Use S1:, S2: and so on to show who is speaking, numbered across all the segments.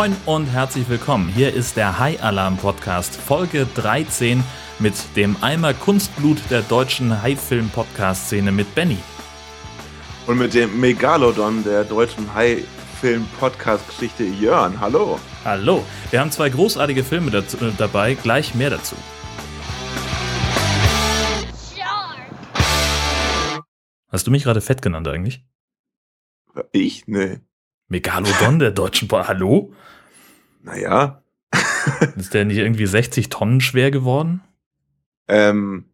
S1: Moin und herzlich willkommen. Hier ist der High Alarm Podcast, Folge 13 mit dem Eimer Kunstblut der deutschen High-Film-Podcast-Szene mit Benny.
S2: Und mit dem Megalodon der deutschen High-Film-Podcast-Geschichte Jörn. Hallo.
S1: Hallo. Wir haben zwei großartige Filme dazu, äh, dabei, gleich mehr dazu. Hast du mich gerade fett genannt eigentlich?
S2: Ich? Nee.
S1: Megalodon der deutschen. Hallo?
S2: Naja.
S1: Ist der nicht irgendwie 60 Tonnen schwer geworden?
S2: Ähm,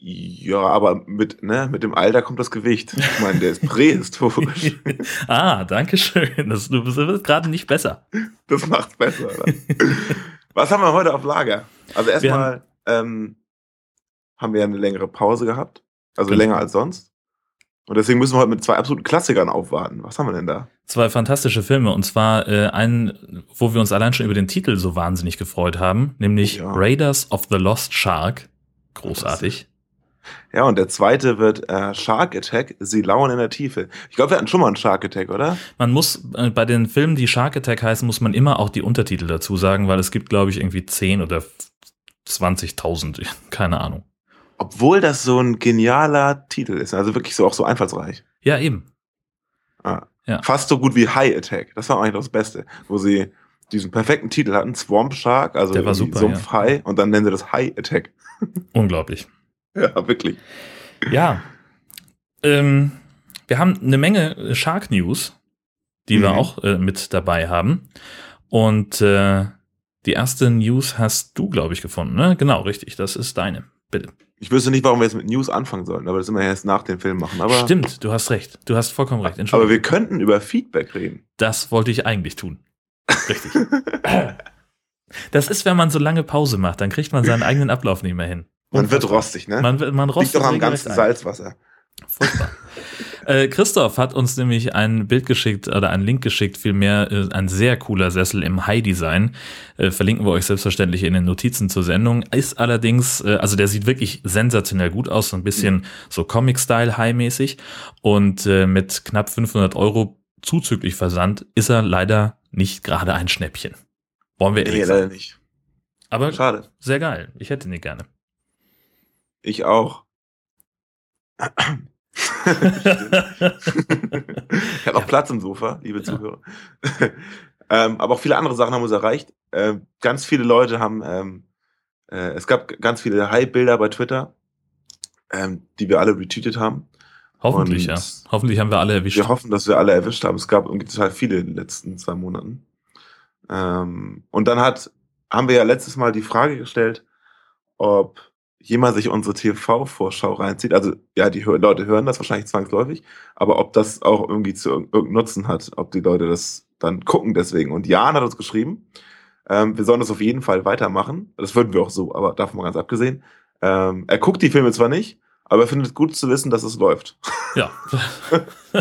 S2: ja, aber mit, ne, mit dem Alter kommt das Gewicht. Ich meine, der ist prähistorisch.
S1: ah, danke schön. Das, du bist gerade nicht besser.
S2: Das macht's besser. Was haben wir heute auf Lager? Also erstmal ähm, haben wir eine längere Pause gehabt. Also genau. länger als sonst. Und deswegen müssen wir heute mit zwei absoluten Klassikern aufwarten. Was haben wir denn da?
S1: Zwei fantastische Filme. Und zwar äh, einen, wo wir uns allein schon über den Titel so wahnsinnig gefreut haben, nämlich ja. Raiders of the Lost Shark. Großartig.
S2: Ja, und der zweite wird äh, Shark Attack, Sie lauern in der Tiefe. Ich glaube, wir hatten schon mal einen Shark Attack, oder?
S1: Man muss, äh, bei den Filmen, die Shark Attack heißen, muss man immer auch die Untertitel dazu sagen, weil es gibt, glaube ich, irgendwie 10 oder 20.000, keine Ahnung.
S2: Obwohl das so ein genialer Titel ist, also wirklich so auch so einfallsreich.
S1: Ja, eben.
S2: Ah, ja. Fast so gut wie High Attack. Das war eigentlich das Beste, wo sie diesen perfekten Titel hatten, Swamp Shark, also
S1: Der war super,
S2: Sumpf
S1: ja.
S2: High, und dann nennen sie das High Attack.
S1: Unglaublich.
S2: Ja, wirklich.
S1: Ja. Ähm, wir haben eine Menge Shark News, die mhm. wir auch äh, mit dabei haben. Und äh, die erste News hast du, glaube ich, gefunden, ne? Genau, richtig. Das ist deine. Bitte.
S2: Ich wüsste nicht, warum wir jetzt mit News anfangen sollen, aber das immer erst nach dem Film machen. Aber
S1: Stimmt, du hast recht. Du hast vollkommen recht.
S2: Aber wir könnten über Feedback reden.
S1: Das wollte ich eigentlich tun. Richtig. das ist, wenn man so lange Pause macht, dann kriegt man seinen eigenen Ablauf nicht mehr hin.
S2: Man wird rostig, ne?
S1: Man, man rostet
S2: Liegt doch am ganzen Salzwasser.
S1: Furchtbar. Äh, Christoph hat uns nämlich ein Bild geschickt oder einen Link geschickt, vielmehr äh, ein sehr cooler Sessel im High-Design. Äh, verlinken wir euch selbstverständlich in den Notizen zur Sendung. Ist allerdings, äh, also der sieht wirklich sensationell gut aus, so ein bisschen mhm. so Comic-Style High-mäßig. Und äh, mit knapp 500 Euro zuzüglich Versand ist er leider nicht gerade ein Schnäppchen. Wollen wir ehrlich nee,
S2: leider nicht.
S1: Aber schade. Sehr geil. Ich hätte ihn gerne.
S2: Ich auch. ich habe auch Platz im Sofa, liebe Zuhörer. ähm, aber auch viele andere Sachen haben uns erreicht. Ähm, ganz viele Leute haben, ähm, äh, es gab ganz viele Hype-Bilder bei Twitter, ähm, die wir alle retweetet haben.
S1: Hoffentlich, Und ja. Hoffentlich haben wir alle erwischt.
S2: Wir hoffen, dass wir alle erwischt haben. Es gab irgendwie total viele in den letzten zwei Monaten. Ähm, und dann hat, haben wir ja letztes Mal die Frage gestellt, ob jemand sich unsere TV-Vorschau reinzieht, also ja, die Leute hören das wahrscheinlich zwangsläufig, aber ob das auch irgendwie zu irgendeinem Nutzen hat, ob die Leute das dann gucken deswegen. Und Jan hat uns geschrieben, ähm, wir sollen das auf jeden Fall weitermachen. Das würden wir auch so, aber davon mal ganz abgesehen. Ähm, er guckt die Filme zwar nicht, aber er findet es gut zu wissen, dass es läuft.
S1: Ja.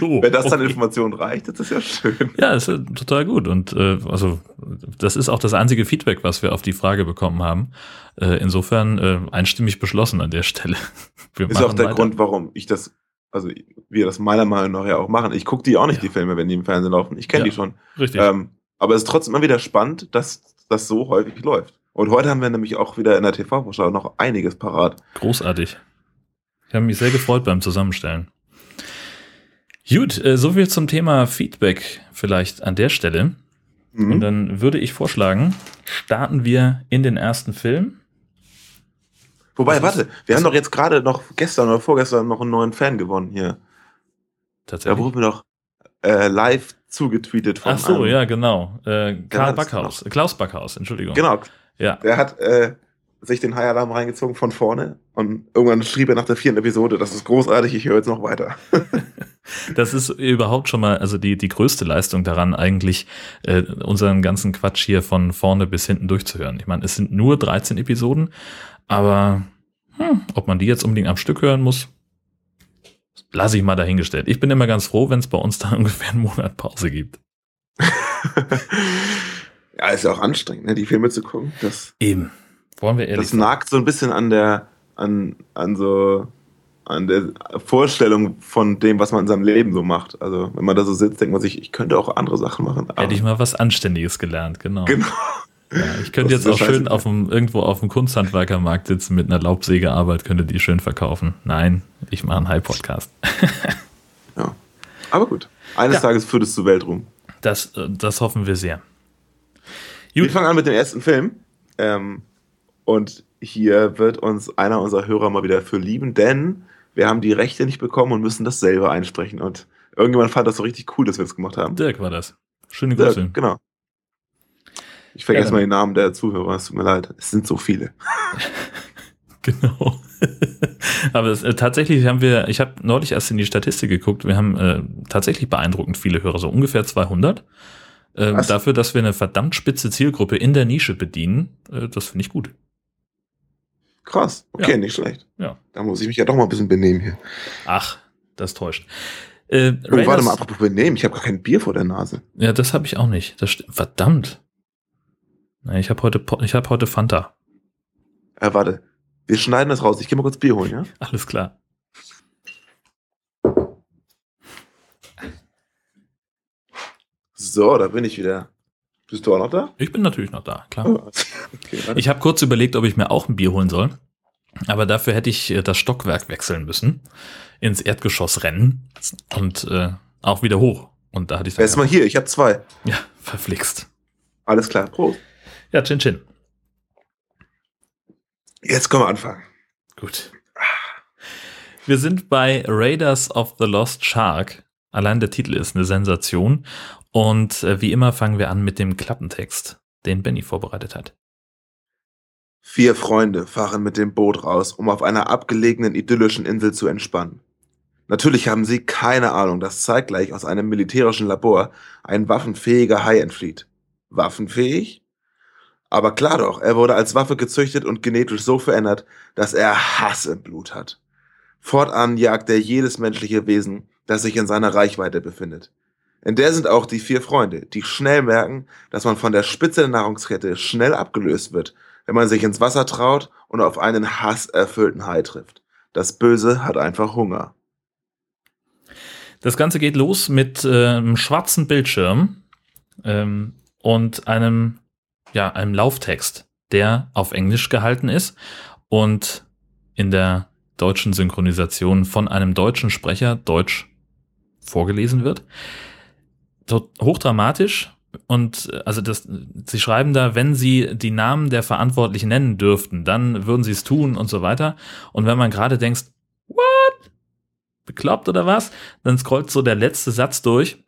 S2: so, Wenn das dann okay. Information reicht, das ist ja schön.
S1: Ja, ist total gut. Und äh, also das ist auch das einzige Feedback, was wir auf die Frage bekommen haben. Äh, insofern äh, einstimmig beschlossen an der Stelle.
S2: Wir ist auch der weiter. Grund, warum ich das, also wir das meiner Meinung nach ja auch machen. Ich gucke die auch nicht, ja. die Filme, wenn die im Fernsehen laufen. Ich kenne ja, die schon.
S1: Richtig.
S2: Ähm, aber es ist trotzdem immer wieder spannend, dass das so häufig läuft. Und heute haben wir nämlich auch wieder in der TV-Vorschau noch einiges parat.
S1: Großartig. Ich habe mich sehr gefreut beim Zusammenstellen. Gut, äh, soviel zum Thema Feedback vielleicht an der Stelle. Mhm. Und dann würde ich vorschlagen, starten wir in den ersten Film.
S2: Wobei, warte, wir haben doch jetzt gerade noch gestern oder vorgestern noch einen neuen Fan gewonnen hier.
S1: Tatsächlich.
S2: Da wurden wir noch äh, live zugetweetet von
S1: Ach so, ja, genau. Äh, Karl Backhaus, Klaus Backhaus, Entschuldigung.
S2: Genau. Ja. Der hat äh, sich den High-Alarm reingezogen von vorne und irgendwann schrieb er nach der vierten Episode, das ist großartig, ich höre jetzt noch weiter.
S1: das ist überhaupt schon mal, also die, die größte Leistung daran, eigentlich äh, unseren ganzen Quatsch hier von vorne bis hinten durchzuhören. Ich meine, es sind nur 13 Episoden, aber hm, ob man die jetzt unbedingt am Stück hören muss, lasse ich mal dahingestellt. Ich bin immer ganz froh, wenn es bei uns dann ungefähr einen Monat Pause gibt.
S2: ja, ist ja auch anstrengend, ne, die Filme zu gucken. Das
S1: Eben. Wollen wir
S2: ehrlich Das nagt so ein bisschen an der, an, an so an der Vorstellung von dem, was man in seinem Leben so macht. Also wenn man da so sitzt, denkt man sich, ich könnte auch andere Sachen machen.
S1: Hätte ich mal was Anständiges gelernt, genau.
S2: Genau.
S1: Ja, ich könnte
S2: Das
S1: jetzt auch schön
S2: scheiße.
S1: auf dem, irgendwo auf dem Kunsthandwerkermarkt sitzen mit einer Laubsägearbeit, könnte die schön verkaufen. Nein, ich mache einen High-Podcast.
S2: Ja. Aber gut. Eines
S1: Ja.
S2: Tages führt es zu Weltruhm.
S1: Das, äh, das hoffen wir sehr.
S2: Wir
S1: Gut.
S2: fangen an mit dem ersten Film. Ähm, und hier wird uns einer unserer Hörer mal wieder für lieben, denn wir haben die Rechte nicht bekommen und müssen das selber einsprechen. Und irgendjemand fand das so richtig cool, dass wir das gemacht haben.
S1: Dirk war das. Schöne Grüße.
S2: genau. Ich vergesse
S1: Ja,
S2: mal den Namen der Zuhörer, es tut mir leid. Es sind so viele.
S1: Genau. Aber es, äh, tatsächlich haben wir, ich habe neulich erst in die Statistik geguckt, wir haben äh, tatsächlich beeindruckend viele Hörer, so ungefähr 200. Ähm,
S2: Was?
S1: dafür, dass wir eine verdammt spitze Zielgruppe in der Nische bedienen, äh, das finde ich gut.
S2: Krass. Okay,
S1: Ja.
S2: nicht schlecht.
S1: Ja.
S2: Da muss ich mich ja doch mal ein bisschen benehmen hier.
S1: Ach, das täuscht. Äh,
S2: Oh, warte
S1: Raiders-
S2: mal, apropos benehmen, ich habe gar kein Bier vor der Nase.
S1: Ja, das habe ich auch nicht. Das verdammt. Ich habe heute, ich habe heute Fanta.
S2: Äh, warte. Wir schneiden das raus. Ich gehe mal kurz Bier holen, ja?
S1: Alles klar.
S2: So, da bin ich wieder. Bist du auch noch da?
S1: Ich bin natürlich noch da, klar.
S2: Oh, okay, warte.
S1: Ich habe kurz überlegt, ob ich mir auch ein Bier holen soll. Aber dafür hätte ich äh, das Stockwerk wechseln müssen. Ins Erdgeschoss rennen und äh, auch wieder hoch. Und da hatte ich dann
S2: Erstmal hier, ich habe zwei.
S1: ja, verflixt.
S2: Alles klar, Prost.
S1: Ja, Chin Chin.
S2: Jetzt können wir anfangen.
S1: Gut. Wir sind bei Raiders of the Lost Shark. Allein der Titel ist eine Sensation. Und äh, wie immer fangen wir an mit dem Klappentext, den Benny vorbereitet hat.
S2: Vier Freunde fahren mit dem Boot raus, um auf einer abgelegenen idyllischen Insel zu entspannen. Natürlich haben sie keine Ahnung, dass zeitgleich aus einem militärischen Labor ein waffenfähiger Hai entflieht. Waffenfähig? Aber klar doch, er wurde als Waffe gezüchtet und genetisch so verändert, dass er Hass im Blut hat. Fortan jagt er jedes menschliche Wesen, das sich in seiner Reichweite befindet. In der sind auch die vier Freunde, die schnell merken, dass man von der Spitze der Nahrungskette schnell abgelöst wird, wenn man sich ins Wasser traut und auf einen hasserfüllten Hai trifft. Das Böse hat einfach Hunger.
S1: Das Ganze geht los mit äh, einem schwarzen Bildschirm ähm, und einem, ja, einem Lauftext, der auf Englisch gehalten ist und in der deutschen Synchronisation von einem deutschen Sprecher Deutsch vorgelesen wird. Hochdramatisch und äh, also das, sie schreiben da, wenn sie die Namen der Verantwortlichen nennen dürften, dann würden sie es tun und so weiter. Und wenn man gerade denkt, what? Bekloppt oder was? Dann scrollt so der letzte Satz durch.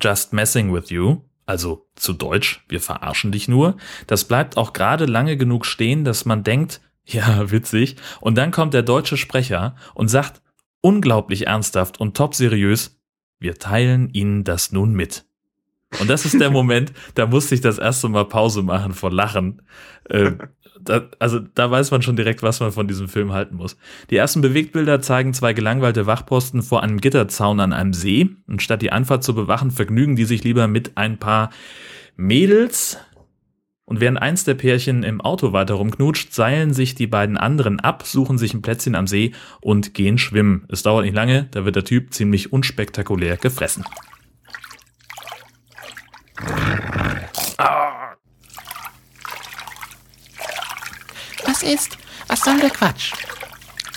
S1: Just messing with you. Also zu Deutsch, wir verarschen dich nur. Das bleibt auch gerade lange genug stehen, dass man denkt, ja, witzig. Und dann kommt der deutsche Sprecher und sagt unglaublich ernsthaft und top seriös, wir teilen Ihnen das nun mit. Und das ist der Moment, da musste ich das erste Mal Pause machen vor Lachen. Ähm, da, also da weiß man schon direkt, was man von diesem Film halten muss. Die ersten Bewegtbilder zeigen zwei gelangweilte Wachposten vor einem Gitterzaun an einem See. Und statt die Einfahrt zu bewachen, vergnügen die sich lieber mit ein paar Mädels. Und während eins der Pärchen im Auto weiter rumknutscht, seilen sich die beiden anderen ab, suchen sich ein Plätzchen am See und gehen schwimmen. Es dauert nicht lange, da wird der Typ ziemlich unspektakulär gefressen.
S3: Was ist? Was soll der Quatsch?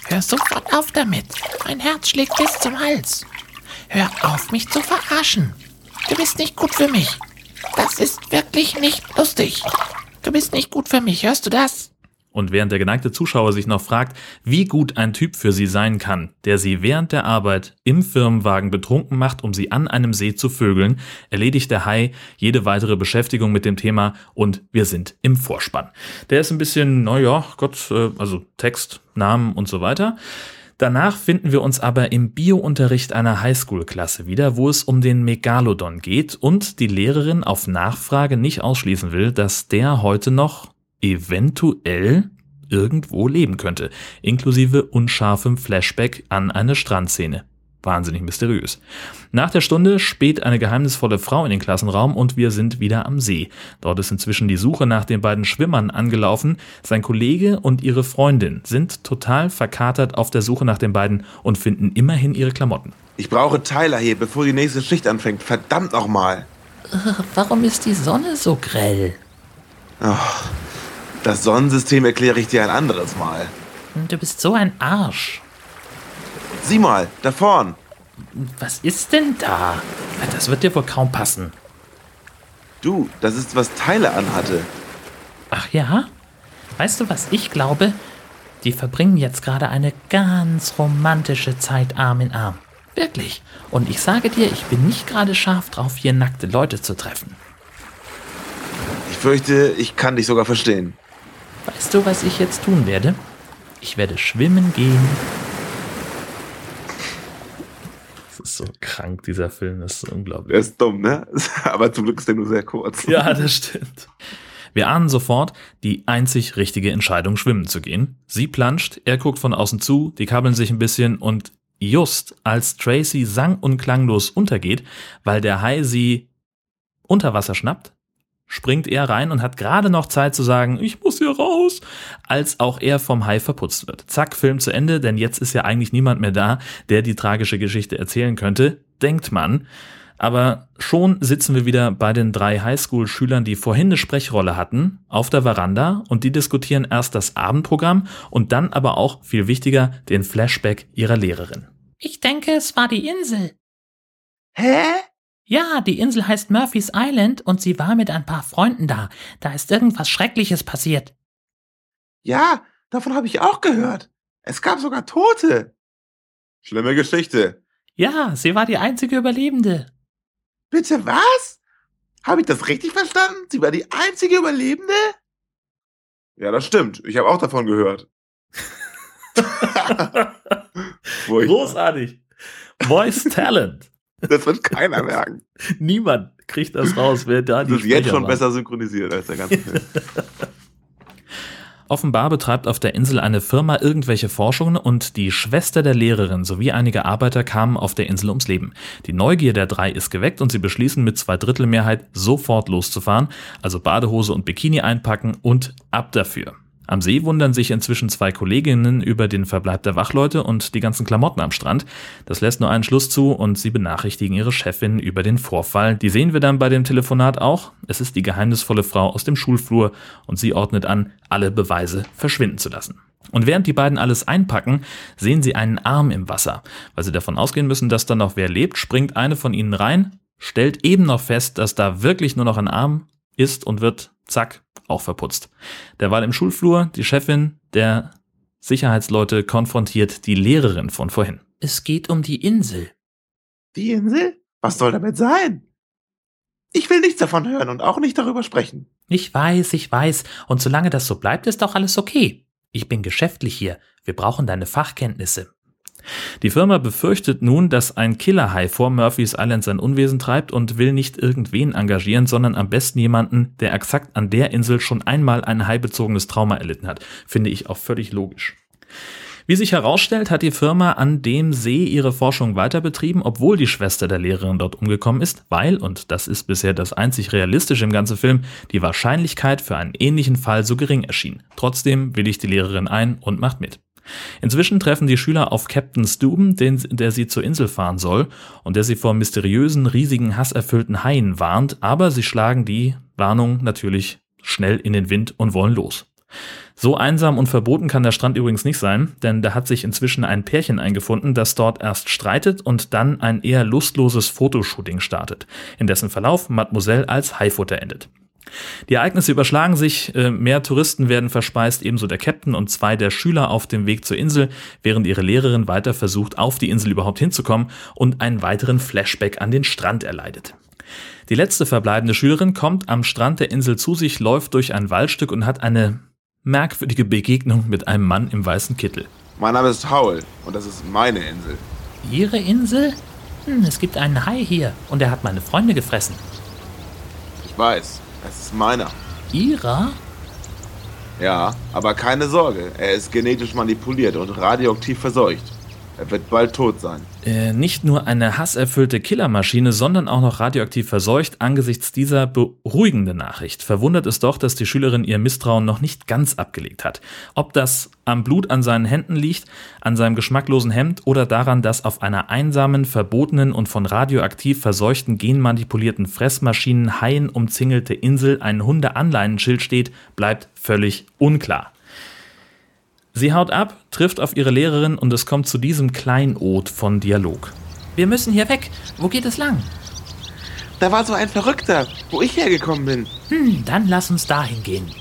S3: Hör sofort auf damit. Mein Herz schlägt bis zum Hals. Hör auf, mich zu verarschen. Du bist nicht gut für mich. Das ist wirklich nicht lustig. Du bist nicht gut für mich, hörst du das?
S1: Und während der geneigte Zuschauer sich noch fragt, wie gut ein Typ für sie sein kann, der sie während der Arbeit im Firmenwagen betrunken macht, um sie an einem See zu vögeln, erledigt der Hai jede weitere Beschäftigung mit dem Thema und wir sind im Vorspann. Der ist ein bisschen, naja, Gott, äh, also Text, Namen und so weiter. Danach finden wir uns aber im Biounterricht einer Highschool-Klasse wieder, wo es um den Megalodon geht und die Lehrerin auf Nachfrage nicht ausschließen will, dass der heute noch eventuell irgendwo leben könnte, inklusive unscharfem Flashback an eine Strandszene. Wahnsinnig mysteriös. Nach der Stunde späht eine geheimnisvolle Frau in den Klassenraum und wir sind wieder am See. Dort ist inzwischen die Suche nach den beiden Schwimmern angelaufen. Sein Kollege und ihre Freundin sind total verkatert auf der Suche nach den beiden und finden immerhin ihre Klamotten.
S2: Ich brauche Tyler hier, bevor die nächste Schicht anfängt. Verdammt auch mal.
S3: Warum ist die Sonne so grell?
S2: Ach, das Sonnensystem erkläre ich dir ein anderes Mal.
S3: Du bist so ein Arsch.
S2: Sieh mal, da vorn.
S3: Was ist denn da? Das wird dir wohl kaum passen.
S2: Du, das ist, was Tyler anhatte.
S3: Ach ja? Weißt du, was ich glaube? Die verbringen jetzt gerade eine ganz romantische Zeit Arm in Arm. Wirklich. Und ich sage dir, ich bin nicht gerade scharf drauf, hier nackte Leute zu treffen.
S2: Ich fürchte, ich kann dich sogar verstehen.
S3: Weißt du, was ich jetzt tun werde? Ich werde schwimmen gehen.
S1: Das ist so krank, dieser Film, das ist unglaublich.
S2: Der ist dumm, ne? Aber zum Glück ist der nur sehr kurz.
S1: Ja, das stimmt. Wir ahnen sofort die einzig richtige Entscheidung, schwimmen zu gehen. Sie planscht, er guckt von außen zu, die kabbeln sich ein bisschen und just als Tracy sang- und klanglos untergeht, weil der Hai sie unter Wasser schnappt, springt er rein und hat gerade noch Zeit zu sagen, ich muss hier raus, als auch er vom Hai verputzt wird. Zack, Film zu Ende, denn jetzt ist ja eigentlich niemand mehr da, der die tragische Geschichte erzählen könnte, denkt man. Aber schon sitzen wir wieder bei den drei Highschool-Schülern, die vorhin eine Sprechrolle hatten, auf der Veranda und die diskutieren erst das Abendprogramm und dann aber auch, viel wichtiger, den Flashback ihrer Lehrerin.
S3: Ich denke, es war die Insel.
S2: Hä?
S3: Ja, die Insel heißt Murphy's Island und sie war mit ein paar Freunden da. Da ist irgendwas Schreckliches passiert.
S2: Ja, davon habe ich auch gehört. Es gab sogar Tote. Schlimme Geschichte.
S3: Ja, sie war die einzige Überlebende.
S2: Bitte was? Habe ich das richtig verstanden? Sie war die einzige Überlebende? Ja, das stimmt. Ich habe auch davon gehört.
S1: Großartig. Voice Talent.
S2: Das wird keiner merken.
S1: Niemand kriegt das raus, wer da die
S2: Das ist jetzt
S1: Sprecher
S2: schon
S1: war.
S2: besser synchronisiert als der ganze Film.
S1: Offenbar betreibt auf der Insel eine Firma irgendwelche Forschungen und die Schwester der Lehrerin sowie einige Arbeiter kamen auf der Insel ums Leben. Die Neugier der drei ist geweckt und sie beschließen mit Zweidrittelmehrheit sofort loszufahren, also Badehose und Bikini einpacken und ab dafür. Am See wundern sich inzwischen zwei Kolleginnen über den Verbleib der Wachleute und die ganzen Klamotten am Strand. Das lässt nur einen Schluss zu und sie benachrichtigen ihre Chefin über den Vorfall. Die sehen wir dann bei dem Telefonat auch. Es ist die geheimnisvolle Frau aus dem Schulflur und sie ordnet an, alle Beweise verschwinden zu lassen. Und während die beiden alles einpacken, sehen sie einen Arm im Wasser. Weil sie davon ausgehen müssen, dass da noch wer lebt, springt eine von ihnen rein, stellt eben noch fest, dass da wirklich nur noch ein Arm ist und wird, zack, auch verputzt. Derweil im Schulflur, die Chefin der Sicherheitsleute konfrontiert die Lehrerin von vorhin.
S3: Es geht um die Insel.
S2: Die Insel? Was soll damit sein? Ich will nichts davon hören und auch nicht darüber sprechen.
S3: Ich weiß, ich weiß. Und solange das so bleibt, ist doch alles okay. Ich bin geschäftlich hier. Wir brauchen deine Fachkenntnisse.
S1: Die Firma befürchtet nun, dass ein Killerhai vor Murphy's Island sein Unwesen treibt und will nicht irgendwen engagieren, sondern am besten jemanden, der exakt an der Insel schon einmal ein haibezogenes Trauma erlitten hat. Finde ich auch völlig logisch. Wie sich herausstellt, hat die Firma an dem See ihre Forschung weiter betrieben, obwohl die Schwester der Lehrerin dort umgekommen ist, weil, und das ist bisher das einzig realistische im ganzen Film, die Wahrscheinlichkeit für einen ähnlichen Fall so gering erschien. Trotzdem willigt die Lehrerin ein und macht mit. Inzwischen treffen die Schüler auf Captain Steuben, den, der sie zur Insel fahren soll und der sie vor mysteriösen, riesigen, hasserfüllten Haien warnt, aber sie schlagen die Warnung natürlich schnell in den Wind und wollen los. So einsam und verboten kann der Strand übrigens nicht sein, denn da hat sich inzwischen ein Pärchen eingefunden, das dort erst streitet und dann ein eher lustloses Fotoshooting startet, in dessen Verlauf Mademoiselle als Haifutter endet. Die Ereignisse überschlagen sich, äh, mehr Touristen werden verspeist, ebenso der Captain und zwei der Schüler auf dem Weg zur Insel, während ihre Lehrerin weiter versucht, auf die Insel überhaupt hinzukommen und einen weiteren Flashback an den Strand erleidet. Die letzte verbleibende Schülerin kommt am Strand der Insel zu sich, läuft durch ein Waldstück und hat eine merkwürdige Begegnung mit einem Mann im weißen Kittel.
S2: Mein Name ist Howell und das ist meine Insel.
S3: Ihre Insel? Hm, es gibt einen Hai hier und er hat meine Freunde gefressen.
S2: Ich weiß, es ist meiner.
S3: Ihrer?
S2: Ja, aber keine Sorge, er ist genetisch manipuliert und radioaktiv verseucht. Er wird bald tot sein.
S1: Äh, nicht nur eine hasserfüllte Killermaschine, sondern auch noch radioaktiv verseucht. Angesichts dieser beruhigenden Nachricht verwundert es doch, dass die Schülerin ihr Misstrauen noch nicht ganz abgelegt hat. Ob das am Blut an seinen Händen liegt, an seinem geschmacklosen Hemd oder daran, dass auf einer einsamen, verbotenen und von radioaktiv verseuchten, genmanipulierten Fressmaschinen Haien umzingelte Insel ein Hundeanleinenschild steht, bleibt völlig unklar. Sie haut ab, trifft auf ihre Lehrerin und es kommt zu diesem Kleinod von Dialog.
S3: Wir müssen hier weg. Wo geht es lang?
S2: Da war so ein Verrückter, wo ich hergekommen bin.
S3: Hm, dann lass uns dahin gehen.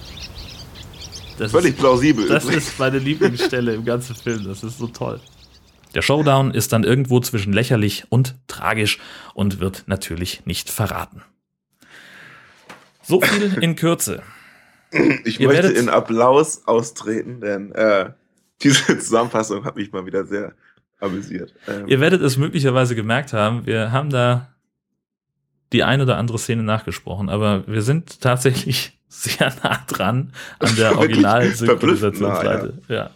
S1: Das
S2: Völlig
S1: ist,
S2: plausibel.
S1: das ist meine Lieblingsstelle im ganzen Film. Das ist so toll. Der Showdown ist dann irgendwo zwischen lächerlich und tragisch und wird natürlich nicht verraten. So viel in Kürze.
S2: Ich
S1: Ihr
S2: möchte in Applaus austreten, denn äh, diese Zusammenfassung hat mich mal wieder sehr amüsiert. Ähm,
S1: Ihr werdet es möglicherweise gemerkt haben, wir haben da die ein oder andere Szene nachgesprochen, aber wir sind tatsächlich sehr nah dran an der Original-Synchronisationsseite. Ja.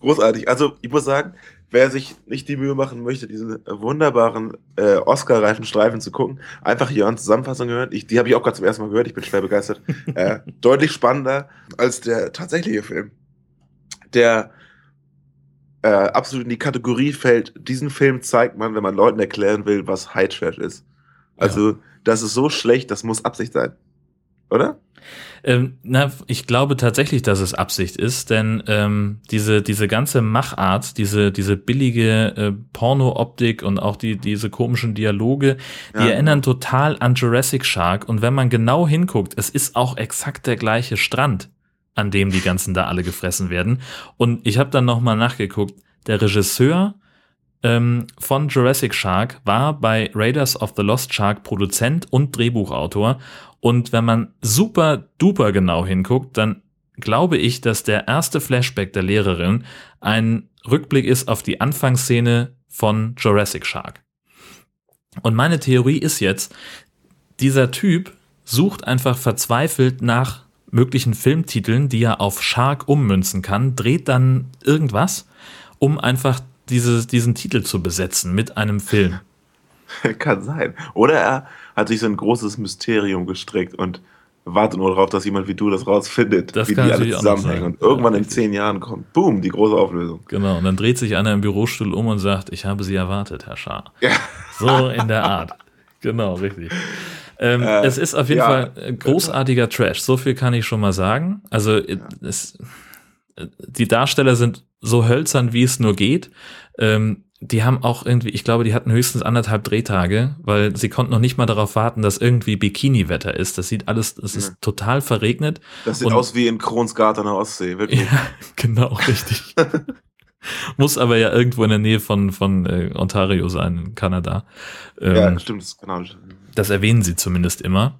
S2: großartig. Also ich muss sagen, wer sich nicht die Mühe machen möchte, diesen wunderbaren äh, Oscar-reifen Streifen zu gucken, einfach hier an Zusammenfassung gehört. Ich, die habe ich auch gerade zum ersten Mal gehört. Ich bin schwer begeistert. äh, deutlich spannender als der tatsächliche Film, der äh, absolut in die Kategorie fällt. Diesen Film zeigt man, wenn man Leuten erklären will, was High Trash ist. Also das ist so schlecht, das muss Absicht sein, oder?
S1: Ähm, na, ich glaube tatsächlich, dass es Absicht ist, denn ähm, diese, diese ganze Machart, diese, diese billige äh, Porno-Optik und auch die, diese komischen Dialoge, die
S2: Ja.
S1: erinnern total an Jurassic Shark. Und wenn man genau hinguckt, es ist auch exakt der gleiche Strand, an dem die ganzen da alle gefressen werden. Und ich habe dann nochmal nachgeguckt, der Regisseur ähm, von Jurassic Shark war bei Raiders of the Lost Shark Produzent und Drehbuchautor. Und wenn man super duper genau hinguckt, dann glaube ich, dass der erste Flashback der Lehrerin ein Rückblick ist auf die Anfangsszene von Jurassic Shark. Und meine Theorie ist jetzt, dieser Typ sucht einfach verzweifelt nach möglichen Filmtiteln, die er auf Shark ummünzen kann, dreht dann irgendwas, um einfach diese, diesen Titel zu besetzen mit einem Film.
S2: Kann sein. Oder er hat sich so ein großes Mysterium gestrickt und wartet nur darauf, dass jemand wie du das rausfindet,
S1: Das
S2: wie die alle zusammenhängen. Und irgendwann
S1: Ja,
S2: in zehn Jahren kommt, boom, die große Auflösung.
S1: Genau, und dann dreht sich einer im Bürostuhl um und sagt, ich habe Sie erwartet, Herr Schaar.
S2: Ja.
S1: So in der Art. Genau, richtig. Ähm,
S2: Äh,
S1: es ist auf jeden
S2: ja.
S1: Fall großartiger Trash. So viel kann ich schon mal sagen. Also es, die Darsteller sind so hölzern, wie es nur geht. Ähm, die haben auch irgendwie, ich glaube, die hatten höchstens anderthalb Drehtage, weil sie konnten noch nicht mal darauf warten, dass irgendwie Bikini-Wetter ist. Das sieht alles, das ist
S2: Mhm.
S1: total verregnet.
S2: Das sieht
S1: Und-
S2: aus wie in Kronsgarten an der Ostsee, wirklich.
S1: Ja, genau, richtig. Muss aber ja irgendwo in der Nähe von, von äh, Ontario sein, in Kanada. Ähm,
S2: Ja, stimmt, das ist genau.
S1: das erwähnen sie zumindest immer.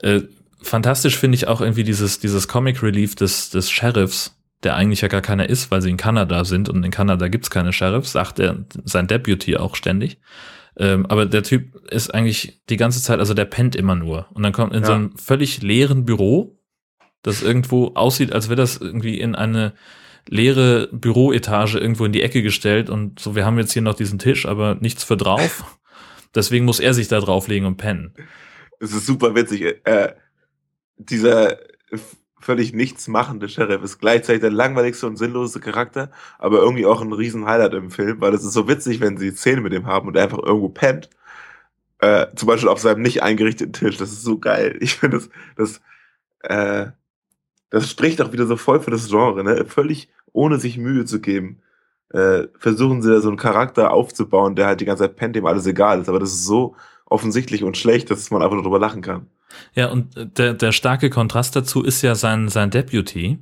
S1: Äh, fantastisch finde ich auch irgendwie dieses, dieses Comic Relief des, des Sheriffs, der eigentlich ja gar keiner ist, weil sie in Kanada sind und in Kanada gibt's keine Sheriffs, sagt er sein Deputy auch ständig. Ähm, aber der Typ ist eigentlich die ganze Zeit, also der pennt immer nur. Und dann kommt in so
S2: Ja.
S1: einem völlig leeren Büro, das irgendwo aussieht, als wäre das irgendwie in eine leere Büroetage irgendwo in die Ecke gestellt und so, wir haben jetzt hier noch diesen Tisch, aber nichts für drauf. Deswegen muss er sich da drauflegen und pennen.
S2: Es ist super witzig. Äh, dieser völlig nichts machende Sheriff ist gleichzeitig der langweiligste und sinnloseste Charakter, aber irgendwie auch ein riesen Highlight im Film, weil es ist so witzig, wenn sie Szene mit ihm haben und er einfach irgendwo pennt. Äh, zum Beispiel auf seinem nicht eingerichteten Tisch. Das ist so geil. Ich finde das, das, äh, das spricht auch wieder so voll für das Genre, ne? Völlig ohne sich Mühe zu geben. Äh, versuchen sie da so einen Charakter aufzubauen, der halt die ganze Zeit pennt, dem alles egal ist. Aber das ist so offensichtlich und schlecht, dass man einfach nur drüber lachen kann.
S1: Ja, und der, der starke Kontrast dazu ist ja sein, sein Deputy,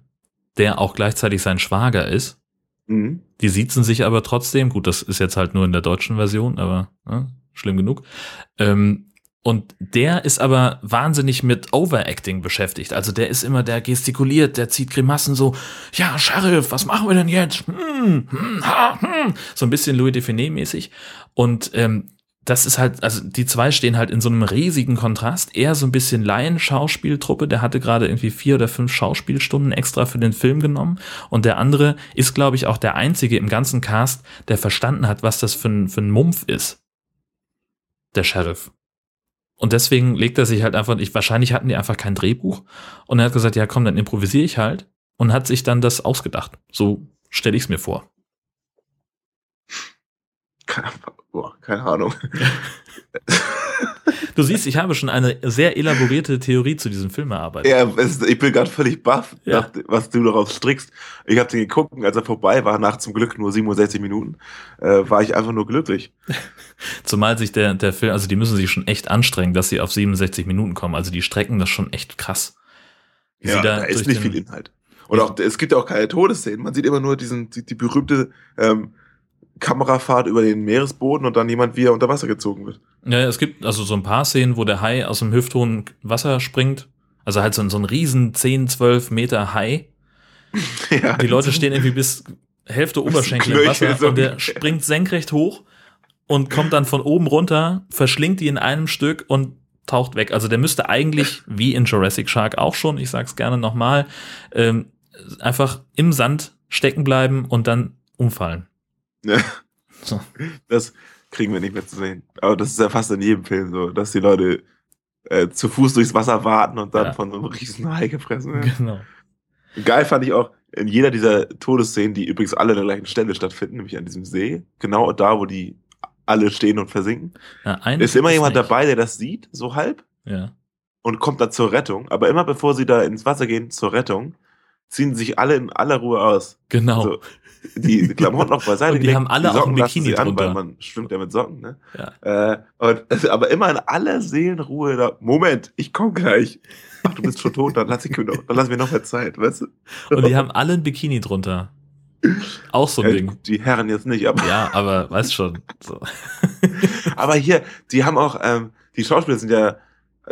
S1: der auch gleichzeitig sein Schwager ist.
S2: Mhm.
S1: Die siezen sich aber trotzdem. Gut, das ist jetzt halt nur in der deutschen Version, aber ne, schlimm genug. Ähm, und der ist aber wahnsinnig mit Overacting beschäftigt. Also der ist immer, der gestikuliert, der zieht Grimassen so, ja, Sheriff, was machen wir denn jetzt? Hm, hm, ha, hm. So ein bisschen Louis Define mäßig. Und ähm, das ist halt, also die zwei stehen halt in so einem riesigen Kontrast. Er so ein bisschen Laien-Schauspieltruppe, der hatte gerade irgendwie vier oder fünf Schauspielstunden extra für den Film genommen. Und der andere ist, glaube ich, auch der einzige im ganzen Cast, der verstanden hat, was das für ein, für ein Mumpf ist. Der Sheriff. Und deswegen legt er sich halt einfach, ich, wahrscheinlich hatten die einfach kein Drehbuch. Und er hat gesagt, ja komm, dann improvisiere ich halt. Und hat sich dann das ausgedacht. So stelle ich es mir vor.
S2: Keine, boah, keine Ahnung.
S1: Du siehst, ich habe schon eine sehr elaborierte Theorie zu diesem Film erarbeitet.
S2: Ja, es, ich bin gerade völlig baff,
S1: Ja.
S2: nach, was du daraus strickst. Ich habe den geguckt, als er vorbei war, nach zum Glück nur 67 Minuten, äh, war ich einfach nur glücklich.
S1: Zumal sich der, der Film, also die müssen sich schon echt anstrengen, dass sie auf 67 Minuten kommen. Also die strecken das schon echt krass. Wie
S2: Ja,
S1: sie
S2: da, ist nicht viel Inhalt. Und auch, es gibt ja auch keine Todesszenen. Man sieht immer nur diesen, die, die berühmte ähm, Kamerafahrt über den Meeresboden und dann jemand, wie er unter Wasser gezogen wird.
S1: Ja, es gibt also so ein paar Szenen, wo der Hai aus dem hüfthohen Wasser springt. Also halt so, ein- so ein riesen 10, 12 Meter Hai.
S2: ja,
S1: Die Leute stehen irgendwie bis Hälfte Oberschenkel im Wasser
S2: so
S1: und der springt senkrecht hoch und kommt dann von oben runter, verschlingt die in einem Stück und taucht weg. Also der müsste eigentlich, wie in Jurassic Shark auch schon, ich sag's gerne nochmal, ähm, einfach im Sand stecken bleiben und dann umfallen.
S2: Ja.
S1: So.
S2: Das kriegen wir nicht mehr zu sehen. Aber das ist ja fast in jedem Film so, dass die Leute äh, zu Fuß durchs Wasser warten und dann
S1: Ja.
S2: von so einem riesen Hai gefressen werden.
S1: Genau.
S2: Geil fand ich auch in jeder dieser Todesszenen, die übrigens alle an der gleichen Stelle stattfinden, nämlich an diesem See, genau da, wo die alle stehen und versinken,
S1: Ja,
S2: ist immer jemand
S1: nicht.
S2: dabei, der das sieht, so halb,
S1: Ja.
S2: und kommt dann zur Rettung. Aber immer bevor sie da ins Wasser gehen, zur Rettung, ziehen sich alle in aller Ruhe aus.
S1: Genau.
S2: Also, die Klamotten noch beiseite
S1: Und die
S2: gelegt,
S1: haben alle auch
S2: Socken
S1: ein Bikini
S2: an,
S1: drunter.
S2: Weil man schwimmt ja mit Socken, ne?
S1: Ja.
S2: Äh, und, aber immer in aller Seelenruhe da, Moment, ich komme gleich. Ach, du bist schon tot, dann lass, ich mir noch, dann lass mir noch mehr Zeit, weißt du?
S1: Und die haben alle ein Bikini drunter. Auch so ein
S2: Ja,
S1: Ding.
S2: Die Herren jetzt nicht, aber,
S1: Ja, aber weißt schon. So.
S2: aber hier, die haben auch, ähm, die Schauspieler sind ja,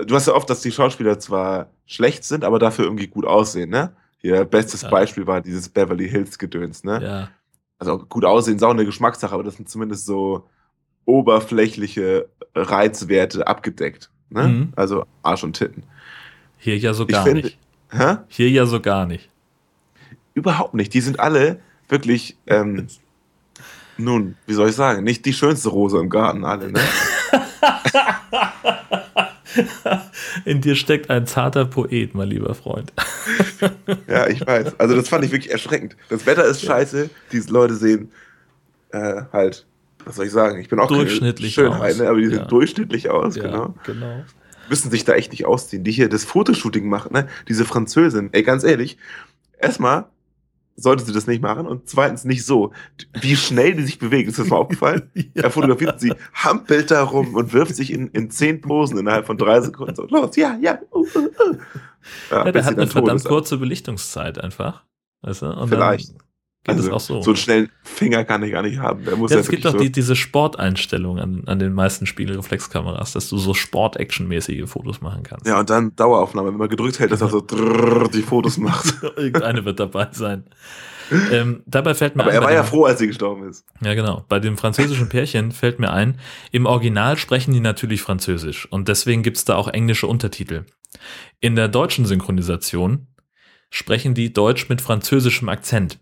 S2: du hast ja oft, dass die Schauspieler zwar schlecht sind, aber dafür irgendwie gut aussehen, ne? Hier, bestes
S1: Ja.
S2: Beispiel war dieses Beverly Hills Gedöns, ne?
S1: Ja.
S2: Also gut aussehen ist auch eine Geschmackssache, aber das sind zumindest so oberflächliche Reizwerte abgedeckt, ne?
S1: Mhm.
S2: Also Arsch und Titten.
S1: Hier ja so
S2: Ich
S1: gar
S2: finde-
S1: nicht.
S2: Hä?
S1: Hier ja so gar nicht.
S2: Überhaupt nicht. Die sind alle wirklich, ähm, nun, wie soll ich sagen, nicht die schönste Rose im Garten, alle, ne?
S1: In dir steckt ein zarter Poet, mein lieber Freund.
S2: Ja, ich weiß. Also das fand ich wirklich erschreckend. Das Wetter ist scheiße, diese Leute sehen äh, halt, was soll ich sagen, ich bin auch
S1: Durchschnittlich
S2: keine Schönheit,
S1: aus.
S2: ne? aber die sehen
S1: Ja.
S2: durchschnittlich aus,
S1: Ja,
S2: genau.
S1: genau.
S2: Müssen sich da echt nicht ausziehen. Die hier das Fotoshooting machen, ne? Diese Französin, ey, ganz ehrlich, erstmal sollte sie das nicht machen und zweitens nicht so. Wie schnell die sich bewegt, ist das mal aufgefallen? Er fotografiert sie, hampelt da rum und wirft sich in, in zehn Posen innerhalb von drei Sekunden. So, los, ja, ja. Uh, uh, uh.
S1: Ja,
S2: bis
S1: der hat eine verdammt kurze Belichtungszeit einfach. Weißt du? Und
S2: Vielleicht.
S1: Dann geht
S2: Also,
S1: es auch so.
S2: So einen schnellen Finger kann ich gar nicht haben. Der muss
S1: ja,
S2: ja,
S1: es gibt doch
S2: so,
S1: die, diese Sporteinstellung an, an den meisten Spiegelreflexkameras, dass du so Sport-Action-mäßige Fotos machen kannst.
S2: Ja, und dann Daueraufnahme, wenn man gedrückt hält, dass er so drrrr die Fotos macht.
S1: Irgendeine wird dabei sein. Ähm, dabei fällt mir
S2: Aber
S1: ein,
S2: er war ja froh, als sie gestorben ist.
S1: Ja, genau. Bei dem französischen Pärchen fällt mir ein, im Original sprechen die natürlich Französisch und deswegen gibt's da auch englische Untertitel. In der deutschen Synchronisation sprechen die Deutsch mit französischem Akzent.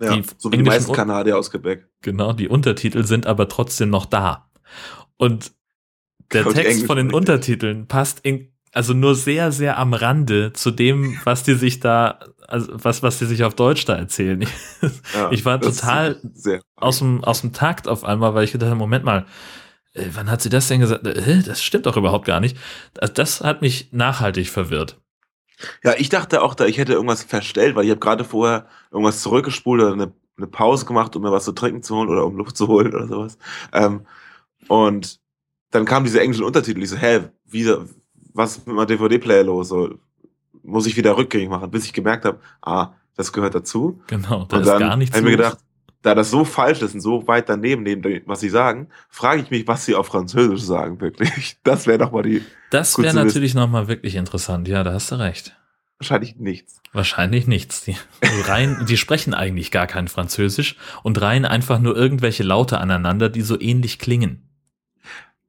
S2: Ja,
S1: Die
S2: so wie die meisten Kanadier aus Quebec.
S1: Genau, die Untertitel sind aber trotzdem noch da. Und der Text von den Untertiteln passt in, also nur sehr, sehr am Rande zu dem, was die sich da, also was, was die sich auf Deutsch da erzählen.
S2: Ja,
S1: Ich war total
S2: sehr
S1: aus dem, aus dem Takt auf einmal, weil ich gedacht habe, Moment mal, äh, wann hat sie das denn gesagt? Äh, das stimmt doch überhaupt gar nicht. Das hat mich nachhaltig verwirrt.
S2: Ja, ich dachte auch, da ich hätte irgendwas verstellt, weil ich habe gerade vorher irgendwas zurückgespult oder eine, eine Pause gemacht, um mir was zu trinken zu holen oder um Luft zu holen oder sowas. Ähm, und dann kamen diese englischen Untertitel. Ich so, hä, wie, was ist mit meinem DVD-Player los? So, muss ich wieder rückgängig machen, bis ich gemerkt habe, ah, das gehört dazu.
S1: Genau, da
S2: und
S1: ist
S2: dann
S1: gar nichts
S2: habe ich mir gedacht, da das so falsch ist und so weit daneben, neben dem, was sie sagen, frage ich mich, was sie auf Französisch sagen, wirklich. Das wäre doch mal die,
S1: Das wäre natürlich nochmal wirklich interessant. Ja, da hast du recht.
S2: wahrscheinlich nichts.
S1: Wahrscheinlich nichts. Die, die, rein, die sprechen eigentlich gar kein Französisch und reihen einfach nur irgendwelche Laute aneinander, die so ähnlich klingen.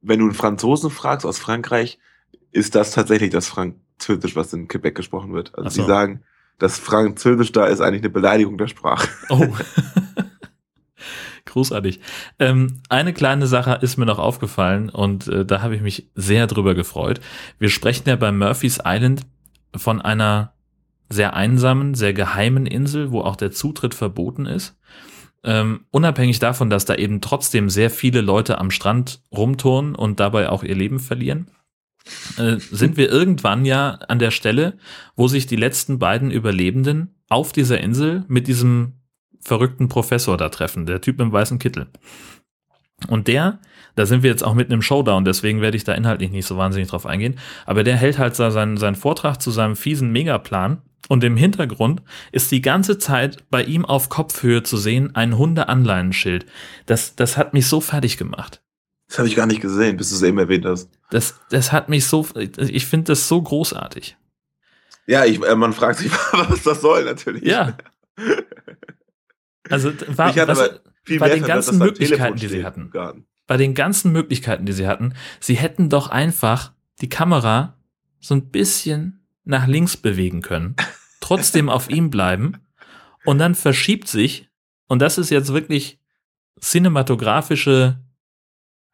S2: wenn du einen Franzosen fragst aus Frankreich, ist das tatsächlich das Französisch, was in Quebec gesprochen wird. Also
S1: Ach so.
S2: sagen, das Französisch da ist eigentlich eine Beleidigung der Sprache.
S1: Oh. Großartig. Ähm, eine kleine Sache ist mir noch aufgefallen und äh, da habe ich mich sehr drüber gefreut. Wir sprechen ja bei Murphy's Island von einer sehr einsamen, sehr geheimen Insel, wo auch der Zutritt verboten ist. Ähm, unabhängig davon, dass da eben trotzdem sehr viele Leute am Strand rumturnen und dabei auch ihr Leben verlieren, äh, sind wir irgendwann ja an der Stelle, wo sich die letzten beiden Überlebenden auf dieser Insel mit diesem verrückten Professor da treffen, der Typ im weißen Kittel. Und der, da sind wir jetzt auch mitten im Showdown, deswegen werde ich da inhaltlich nicht so wahnsinnig drauf eingehen, aber der hält halt seinen, seinen Vortrag zu seinem fiesen Megaplan und im Hintergrund ist die ganze Zeit bei ihm auf Kopfhöhe zu sehen ein Hundeanleinschild. Das, das hat mich so fertig gemacht.
S2: Das habe ich gar nicht gesehen, bis du es eben erwähnt hast.
S1: Das, das hat mich so, ich finde das so großartig.
S2: Ja, ich, äh, man fragt sich, was das soll natürlich.
S1: Ja. Also war,
S2: Ich hatte
S1: was,
S2: viel
S1: bei den ganzen
S2: dass da ein
S1: Möglichkeiten, die sie hatten. bei den ganzen Möglichkeiten, die sie hatten, sie hätten doch einfach die Kamera so ein bisschen nach links bewegen können, trotzdem auf ihm bleiben und dann verschiebt sich, und das ist jetzt wirklich cinematografische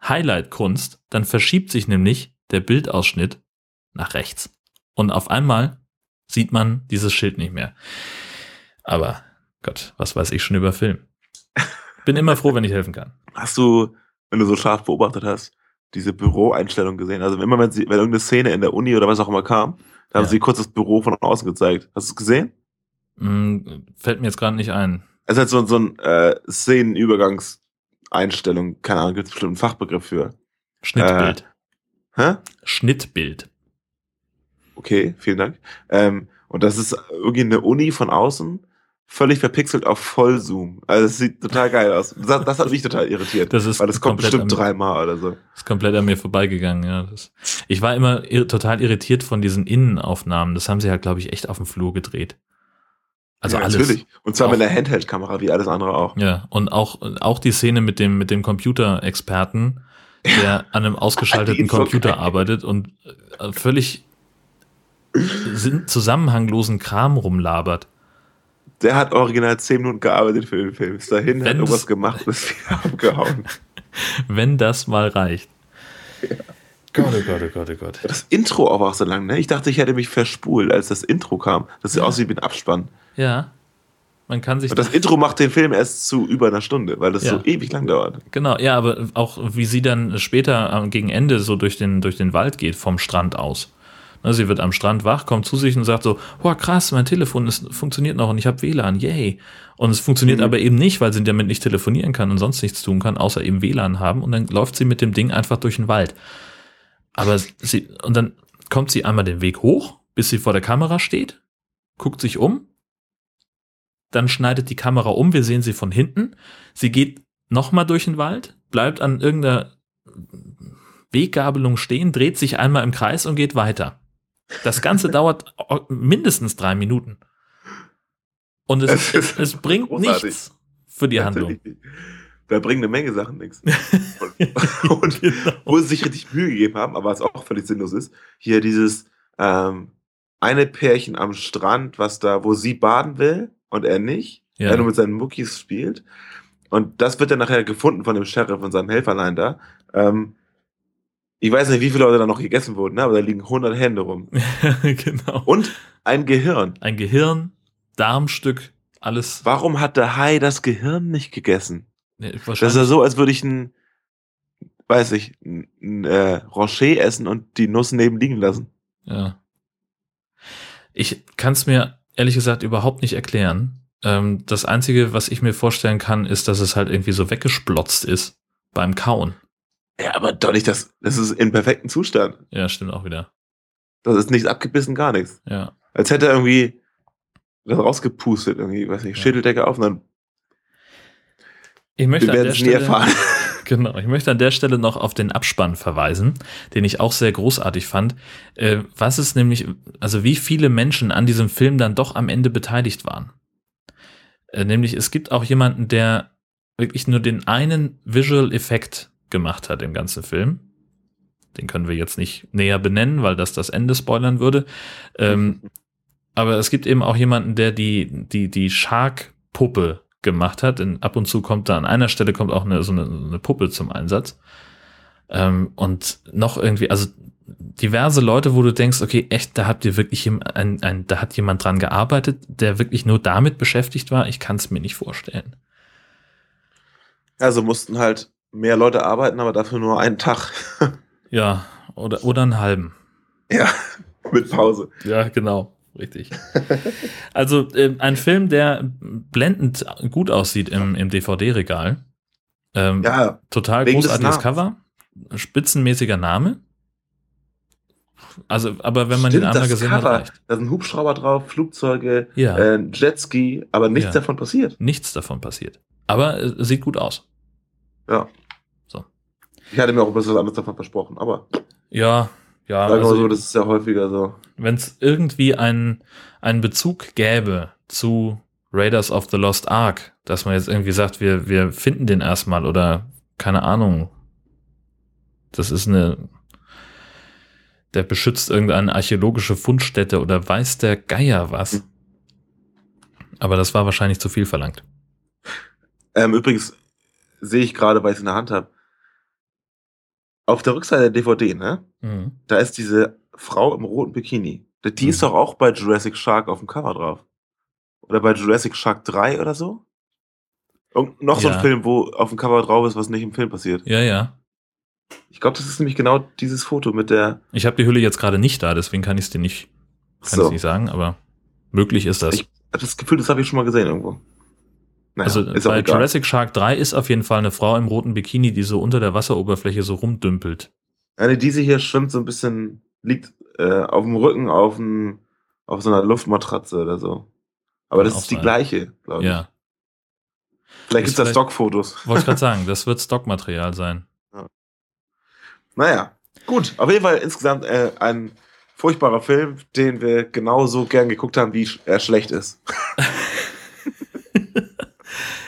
S1: Highlight-Kunst, dann verschiebt sich nämlich der Bildausschnitt nach rechts. Und auf einmal sieht man dieses Schild nicht mehr. Aber Gott, was weiß ich schon über Film. Bin immer froh, wenn ich helfen kann.
S2: Hast du, wenn du so scharf beobachtet hast, diese Büroeinstellung gesehen? Also immer wenn, sie, wenn irgendeine Szene in der Uni oder was auch immer kam, da haben
S1: Ja.
S2: sie kurz das Büro von außen gezeigt. Hast du es gesehen?
S1: Hm, fällt mir jetzt gerade nicht ein.
S2: Es ist halt so, so ein äh, Szenenübergangseinstellung, keine Ahnung, gibt es bestimmt einen Fachbegriff für.
S1: Schnittbild.
S2: Hä?
S1: Schnittbild.
S2: Okay, vielen Dank. Ähm, und das ist irgendwie eine Uni von außen, völlig verpixelt auf Vollzoom. Also es sieht total geil aus. Das, das hat mich total irritiert.
S1: Das ist
S2: weil das kommt
S1: komplett
S2: bestimmt dreimal oder so.
S1: Ist komplett an mir vorbeigegangen, ja. Das, ich war immer ir total irritiert von diesen Innenaufnahmen. Das haben sie halt, glaube ich, echt auf dem Flur gedreht. Also
S2: ja,
S1: alles.
S2: Natürlich. Und zwar
S1: Auch-
S2: mit einer Handheld-Kamera, wie alles andere auch.
S1: Ja, und auch, auch die Szene mit dem, mit dem Computerexperten, der an einem ausgeschalteten
S2: so
S1: Computer
S2: geil.
S1: arbeitet und äh, völlig sinn- zusammenhanglosen Kram rumlabert.
S2: Der hat original zehn Minuten gearbeitet für den Film. Ist dahin,
S1: Wenn
S2: hat irgendwas gemacht ist wieder abgehauen.
S1: Wenn das mal reicht. Gott, oh Gott, oh Gott, oh Gott.
S2: Das Intro auch war auch so lang, ne? Ich dachte, ich hätte mich verspult, als das Intro kam. Das sieht
S1: Ja.
S2: aus wie ein Abspann.
S1: Ja. Man kann sich
S2: Und das Intro macht den Film erst zu über einer Stunde, weil das
S1: Ja.
S2: so ewig lang dauert.
S1: Genau, ja, aber auch wie sie dann später am- gegen Ende so durch den, durch den Wald geht, vom Strand aus. Ne, sie wird am Strand wach, kommt zu sich und sagt so, boah, krass, mein Telefon ist, funktioniert noch und ich habe WLAN, yay. Und es funktioniert
S2: Mhm.
S1: aber eben nicht, weil sie damit nicht telefonieren kann und sonst nichts tun kann, außer eben WLAN haben. Und dann läuft sie mit dem Ding einfach durch den Wald. Aber sie, und dann kommt sie einmal den Weg hoch, bis sie vor der Kamera steht, guckt sich um, dann schneidet die Kamera um, wir sehen sie von hinten, sie geht nochmal durch den Wald, bleibt an irgendeiner Weggabelung stehen, dreht sich einmal im Kreis und geht weiter. Das Ganze dauert mindestens drei Minuten. Und es,
S2: Es
S1: es, bringt
S2: großartig.
S1: nichts für die Handlung.
S2: Da bringen eine Menge Sachen nichts. Und, und
S1: Genau.
S2: wo sie sich richtig Mühe gegeben haben, aber was auch völlig sinnlos ist, hier dieses ähm, eine Pärchen am Strand, was da, wo sie baden will und er nicht,
S1: Ja.
S2: er nur mit seinen Muckis spielt. Und das wird dann nachher gefunden von dem Sheriff und seinem Helferlein da. Ähm, ich weiß nicht, wie viele Leute da noch gegessen wurden, ne? aber da liegen 100 Hände rum.
S1: genau.
S2: Und ein Gehirn.
S1: Ein Gehirn, Darmstück, alles.
S2: Warum hat der Hai das Gehirn nicht gegessen?
S1: Nee,
S2: Das ist ja so, als würde ich ein, weiß ich, ein, ein äh, Rocher essen und die Nuss neben liegen lassen.
S1: Ja. Ich kann es mir ehrlich gesagt überhaupt nicht erklären. Ähm, das Einzige, was ich mir vorstellen kann, ist, dass es halt irgendwie so weggesplotzt ist beim Kauen.
S2: Ja, aber doch nicht, das, das ist in perfektem Zustand.
S1: Ja, stimmt auch wieder.
S2: Das ist nichts abgebissen, gar nichts.
S1: Ja.
S2: Als hätte er irgendwie das rausgepustet, irgendwie, weiß nicht,
S1: Ja.
S2: Schädeldecke auf und dann
S1: Ich möchte
S2: wir
S1: an
S2: werden
S1: der
S2: es nie
S1: Stelle,
S2: erfahren.
S1: genau, ich möchte an der Stelle noch auf den Abspann verweisen, den ich auch sehr großartig fand. Äh, was ist nämlich, also wie viele Menschen an diesem Film dann doch am Ende beteiligt waren. Äh, nämlich es gibt auch jemanden, der wirklich nur den einen Visual Effekt gemacht hat im ganzen Film. Den können wir jetzt nicht näher benennen, weil das das Ende spoilern würde. Ähm, aber es gibt eben auch jemanden, der die, die, die Shark-Puppe gemacht hat. Und ab und zu kommt da an einer Stelle kommt auch eine, so eine, eine Puppe zum Einsatz. Ähm, und noch irgendwie, also diverse Leute, wo du denkst, okay, echt, da habt ihr wirklich ein, ein, da hat jemand dran gearbeitet, der wirklich nur damit beschäftigt war. Ich kann es mir nicht vorstellen.
S2: Also mussten halt mehr Leute arbeiten, aber dafür nur einen Tag.
S1: ja, oder, oder einen halben.
S2: Ja, mit Pause.
S1: Ja, genau. Richtig. Also äh, ein Film, der blendend gut aussieht im, im DVD-Regal. Ähm,
S2: Ja,
S1: total großartiges. Cover. Spitzenmäßiger Name. Also, aber wenn man
S2: stimmt,
S1: den einmal gesehen
S2: Cover.
S1: hat, reicht.
S2: Da sind Hubschrauber drauf, Flugzeuge,
S1: Ja.
S2: äh, Jetski, aber nichts
S1: Ja.
S2: davon passiert.
S1: Nichts davon passiert. Aber äh, sieht gut aus.
S2: Ja. Ich hatte mir auch ein bisschen was anderes davon versprochen, aber
S1: Ja, ja.
S2: sagen
S1: Also,
S2: so, das ist ja häufiger so.
S1: wenn es irgendwie einen, einen Bezug gäbe zu Raiders of the Lost Ark, dass man jetzt irgendwie sagt, wir, wir finden den erstmal oder keine Ahnung. Das ist eine, der beschützt irgendeine archäologische Fundstätte oder weiß der Geier was. Aber das war wahrscheinlich zu viel verlangt.
S2: Ähm, übrigens sehe ich gerade, weil ich es in der Hand habe, auf der Rückseite der DVD, ne?
S1: Mhm.
S2: Da ist diese Frau im roten Bikini. Die ist
S1: Mhm.
S2: doch auch bei Jurassic Shark auf dem Cover drauf. Oder bei Jurassic Shark 3 oder so? Und noch so
S1: Ja.
S2: ein Film, wo auf dem Cover drauf ist, was nicht im Film passiert.
S1: Ja, ja.
S2: Ich glaube, das ist nämlich genau dieses Foto mit der.
S1: Ich habe die Hülle jetzt gerade nicht da, deswegen kann ich es dir nicht, kann
S2: So.
S1: nicht sagen, aber möglich ist das.
S2: Ich hab das Gefühl, das habe ich schon mal gesehen irgendwo. Naja,
S1: also bei. Jurassic Shark 3 ist auf jeden Fall eine Frau im roten Bikini, die so unter der Wasseroberfläche so rumdümpelt.
S2: Eine, diese hier schwimmt so ein bisschen, liegt äh, auf dem Rücken auf, dem, auf so einer Luftmatratze oder so. Aber
S1: Kann
S2: das ist die
S1: sein.
S2: gleiche, glaube ich.
S1: Ja,
S2: Vielleicht
S1: Ist
S2: gibt's da Stockfotos.
S1: wollte ich gerade sagen, das wird Stockmaterial sein.
S2: Naja, gut. Auf jeden Fall insgesamt äh, ein furchtbarer Film, den wir genauso gern geguckt haben, wie er schlecht ist.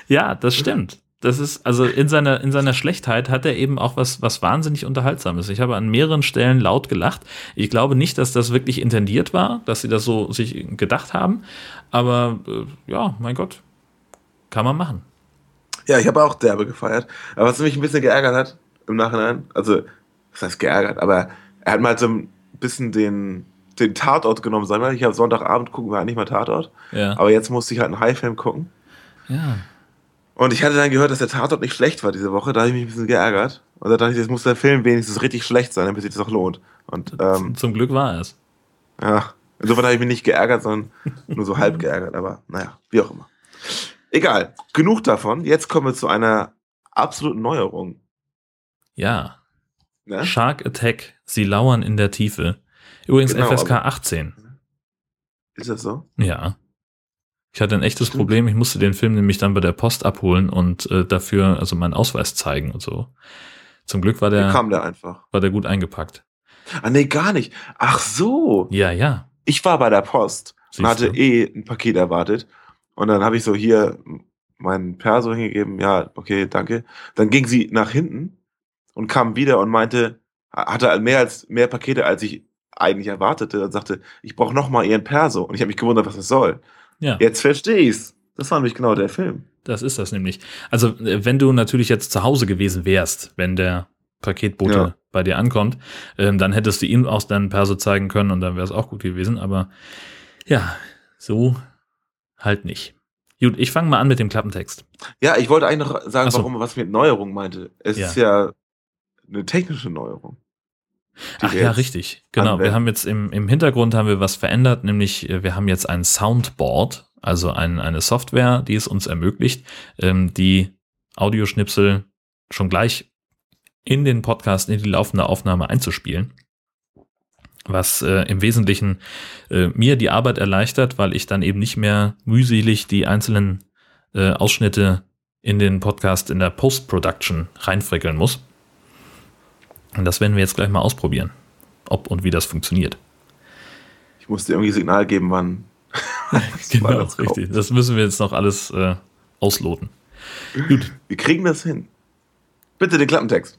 S1: Ja, das stimmt. Das ist, also in seiner, in seiner Schlechtheit hat er eben auch was, was wahnsinnig Unterhaltsames. Ich habe an mehreren Stellen laut gelacht. Ich glaube nicht, dass das wirklich intendiert war, dass sie das so sich gedacht haben. Aber äh, ja, mein Gott, kann man machen.
S2: Ja, ich habe auch derbe gefeiert. Aber was mich ein bisschen geärgert hat im Nachhinein, also, was heißt geärgert, aber er hat mal so ein bisschen den, den Tatort genommen. Sag mal, ich habe Sonntagabend gucken wir eigentlich mal Tatort.
S1: Ja.
S2: Aber jetzt musste ich halt einen High-Film gucken.
S1: ja.
S2: Und ich hatte dann gehört, dass der Tatort nicht schlecht war diese Woche. Da habe ich mich ein bisschen geärgert. Und da dachte ich, jetzt muss der Film wenigstens richtig schlecht sein, damit sich das auch lohnt. Und ähm,
S1: Zum Glück war es.
S2: ja, insofern habe ich mich nicht geärgert, sondern nur so halb geärgert. Aber naja, wie auch immer. Egal, genug davon. Jetzt kommen wir zu einer absoluten Neuerung.
S1: Ja.
S2: Ne?
S1: Shark Attack, sie lauern in der Tiefe. Übrigens
S2: Genau,
S1: FSK
S2: aber-
S1: 18.
S2: Ist das so?
S1: Ja. Ich hatte ein echtes
S2: Stimmt.
S1: Problem. Ich musste den Film nämlich dann bei der Post abholen und äh, dafür also meinen Ausweis zeigen und so. Zum Glück war
S2: Wie
S1: der,
S2: kam der einfach?
S1: war der gut eingepackt.
S2: Ah, nee, gar nicht. Ach so.
S1: Ja, ja.
S2: Ich war bei der Post und
S1: Siehst
S2: hatte
S1: du?
S2: eh ein Paket erwartet. Und dann habe ich so hier meinen Perso hingegeben. Ja, okay, danke. Dann ging sie nach hinten und kam wieder und meinte, hatte mehr als mehr Pakete, als ich eigentlich erwartete und sagte, ich brauche noch mal ihren Perso. Und ich habe mich gewundert, was das soll.
S1: Ja,
S2: Jetzt verstehe ich's. Das war nämlich genau der Film.
S1: das ist das nämlich. Also, äh, wenn du natürlich jetzt zu Hause gewesen wärst, wenn der Paketbote
S2: Ja.
S1: bei dir ankommt, ähm, dann hättest du ihm aus deinem Perso zeigen können und dann wäre es auch gut gewesen. Aber ja, so halt nicht. Gut, ich fange mal an mit dem Klappentext.
S2: Ja, ich wollte eigentlich noch sagen,
S1: so.
S2: warum was mit Neuerung meinte. Es
S1: Ja.
S2: ist ja eine technische Neuerung.
S1: Ach
S2: wir
S1: ja, richtig. Genau. Wir
S2: anwenden.
S1: haben jetzt im, im Hintergrund haben wir was verändert, nämlich äh, wir haben jetzt ein Soundboard, also ein, eine Software, die es uns ermöglicht, ähm, die Audioschnipsel schon gleich in den Podcast, in die laufende Aufnahme einzuspielen. Was äh, im Wesentlichen äh, mir die Arbeit erleichtert, weil ich dann eben nicht mehr mühselig die einzelnen äh, Ausschnitte in den Podcast in der Post-Production reinfrickeln muss. Und das werden wir jetzt gleich mal ausprobieren, ob und wie das funktioniert.
S2: Ich musste irgendwie Signal geben, wann.
S1: Genau,
S2: das kommt.
S1: richtig. Das müssen wir jetzt noch alles äh, ausloten. Gut.
S2: Wir kriegen das hin. Bitte den Klappentext.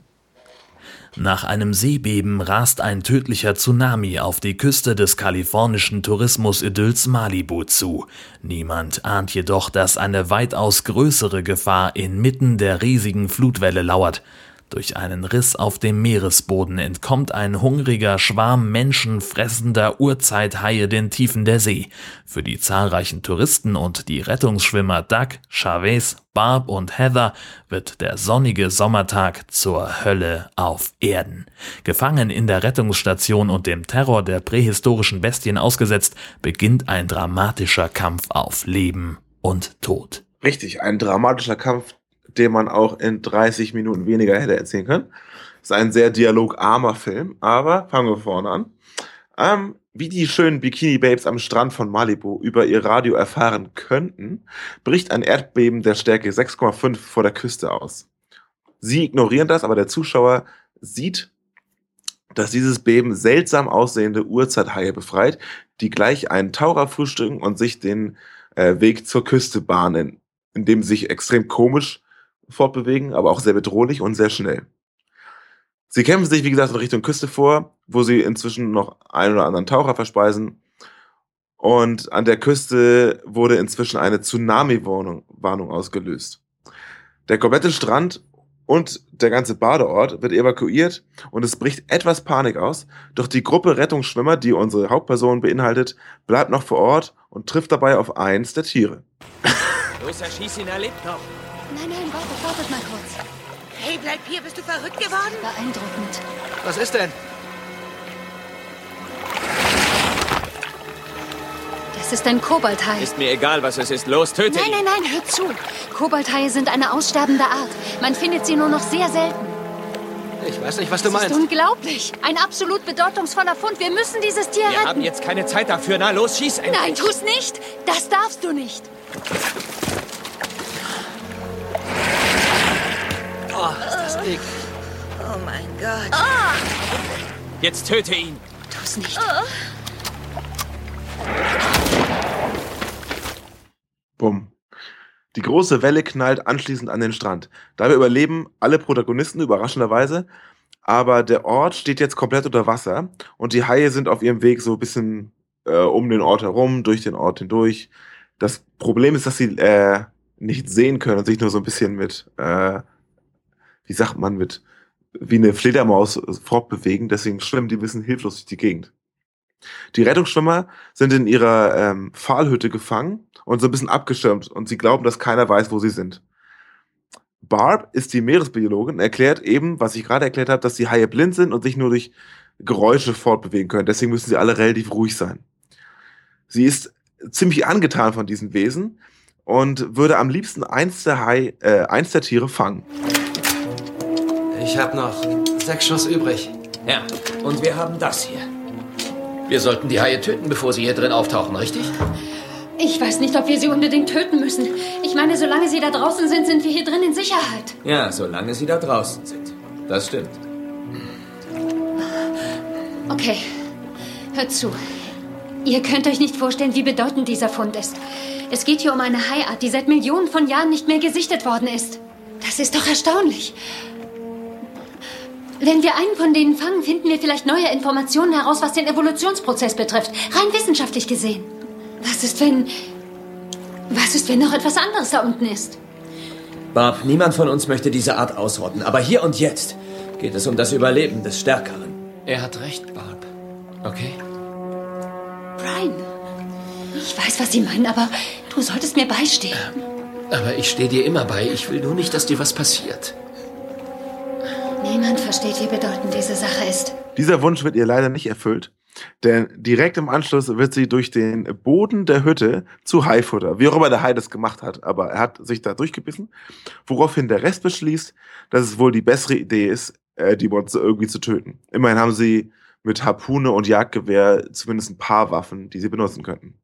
S1: Nach einem Seebeben rast ein tödlicher Tsunami auf die Küste des kalifornischen Tourismus-Idylls Malibu zu. Niemand ahnt jedoch, dass eine weitaus größere Gefahr inmitten der riesigen Flutwelle lauert. Durch einen Riss auf dem Meeresboden entkommt ein hungriger Schwarm menschenfressender Urzeithaie den Tiefen der See. Für die zahlreichen Touristen und die Rettungsschwimmer Doug, Chavez, Barb und Heather wird der sonnige Sommertag zur Hölle auf Erden. Gefangen in der Rettungsstation und dem Terror der prähistorischen Bestien ausgesetzt, beginnt ein dramatischer Kampf auf Leben und Tod.
S2: Richtig, ein dramatischer Kampf, den man auch in 30 Minuten weniger hätte erzählen können. Ist ein sehr dialogarmer Film, aber fangen wir vorne an. Ähm, wie die schönen Bikini-Babes am Strand von Malibu über ihr Radio erfahren könnten, bricht ein Erdbeben der Stärke 6,5 vor der Küste aus. Sie ignorieren das, aber der Zuschauer sieht, dass dieses Beben seltsam aussehende Urzeithaie befreit, die gleich einen Taucher frühstücken und sich den äh, Weg zur Küste bahnen, indem sich extrem komisch fortbewegen, aber auch sehr bedrohlich und sehr schnell. Sie kämpfen sich, wie gesagt, in Richtung Küste vor, wo sie inzwischen noch einen oder anderen Taucher verspeisen. Und an der Küste wurde inzwischen eine Tsunami-Warnung ausgelöst. Der komplette Strand und der ganze Badeort wird evakuiert und es bricht etwas Panik aus. Doch die Gruppe Rettungsschwimmer, die unsere Hauptperson beinhaltet, bleibt noch vor Ort und trifft dabei auf eins der Tiere.
S4: Los, erschieß ihn, er lebt noch.
S5: Nein, nein, wartet, wartet mal kurz.
S6: Hey, bleib hier, bist du verrückt geworden?
S5: Beeindruckend.
S4: Was ist denn?
S5: Das ist ein Kobalthai.
S4: Ist mir egal, was es ist. Los, töte
S5: Nein,
S4: ihn.
S5: nein, nein, hör zu. Kobalthaie sind eine aussterbende Art. Man findet sie nur noch sehr selten.
S4: Ich weiß nicht, was du
S5: Das ist
S4: meinst.
S5: unglaublich. Ein absolut bedeutungsvoller Fund. Wir müssen dieses Tier
S4: Wir haben
S5: retten.
S4: jetzt keine Zeit dafür. Na, los, schieß endlich.
S5: Nein, tu's nicht. Das darfst du nicht.
S4: Das eklig.
S6: Oh mein Gott.
S4: Jetzt töte ihn.
S5: Tu's nicht.
S2: Bumm. Die große Welle knallt anschließend an den Strand. Dabei überleben alle Protagonisten überraschenderweise, aber der Ort steht jetzt komplett unter Wasser und die Haie sind auf ihrem Weg so ein bisschen äh, um den Ort herum, durch den Ort hindurch. Das Problem ist, dass sie äh, nicht sehen können und sich nur so ein bisschen mit, äh, wie sagt man, mit wie eine Fledermaus fortbewegen. Deswegen schwimmen die ein bisschen hilflos durch die Gegend. Die Rettungsschwimmer sind in ihrer ähm, Pfahlhütte gefangen und so ein bisschen abgeschirmt und sie glauben, dass keiner weiß, wo sie sind. Barb ist die Meeresbiologin und erklärt eben, was ich gerade erklärt habe, dass die Haie blind sind und sich nur durch Geräusche fortbewegen können. Deswegen müssen sie alle relativ ruhig sein. Sie ist ziemlich angetan von diesen Wesen und würde am liebsten eins der, Hai, äh, eins der Tiere fangen.
S7: Ich habe noch sechs Schuss übrig.
S4: Ja, und wir haben das hier.
S7: Wir sollten die Haie töten, bevor sie hier drin auftauchen, richtig?
S5: Ich weiß nicht, ob wir sie unbedingt töten müssen. Ich meine, solange sie da draußen sind, sind wir hier drin in Sicherheit.
S4: Ja, solange sie da draußen sind. Das stimmt.
S5: Okay, hört zu. Ihr könnt euch nicht vorstellen, wie bedeutend dieser Fund ist. Es geht hier um eine Haiart, die seit Millionen von Jahren nicht mehr gesichtet worden ist. Das ist doch erstaunlich. Wenn wir einen von denen fangen, finden wir vielleicht neue Informationen heraus, was den Evolutionsprozess betrifft. Rein wissenschaftlich gesehen. Was ist, wenn... Was ist, wenn noch etwas anderes da unten ist?
S4: Barb, niemand von uns möchte diese Art ausrotten. Aber hier und jetzt geht es um das Überleben des Stärkeren.
S7: Er hat recht, Barb. Okay?
S5: Brian, ich weiß, was Sie meinen, aber du solltest mir beistehen.
S7: Aber ich stehe dir immer bei. Ich will nur nicht, dass dir was passiert.
S5: Niemand versteht, wie bedeutend diese Sache ist.
S2: Dieser Wunsch wird ihr leider nicht erfüllt, denn direkt im Anschluss wird sie durch den Boden der Hütte zu Haifutter, wie auch immer der Hai das gemacht hat, aber er hat sich da durchgebissen, woraufhin der Rest beschließt, dass es wohl die bessere Idee ist, äh, die Monster irgendwie zu töten. Immerhin haben sie mit Harpune und Jagdgewehr zumindest ein paar Waffen, die sie benutzen könnten.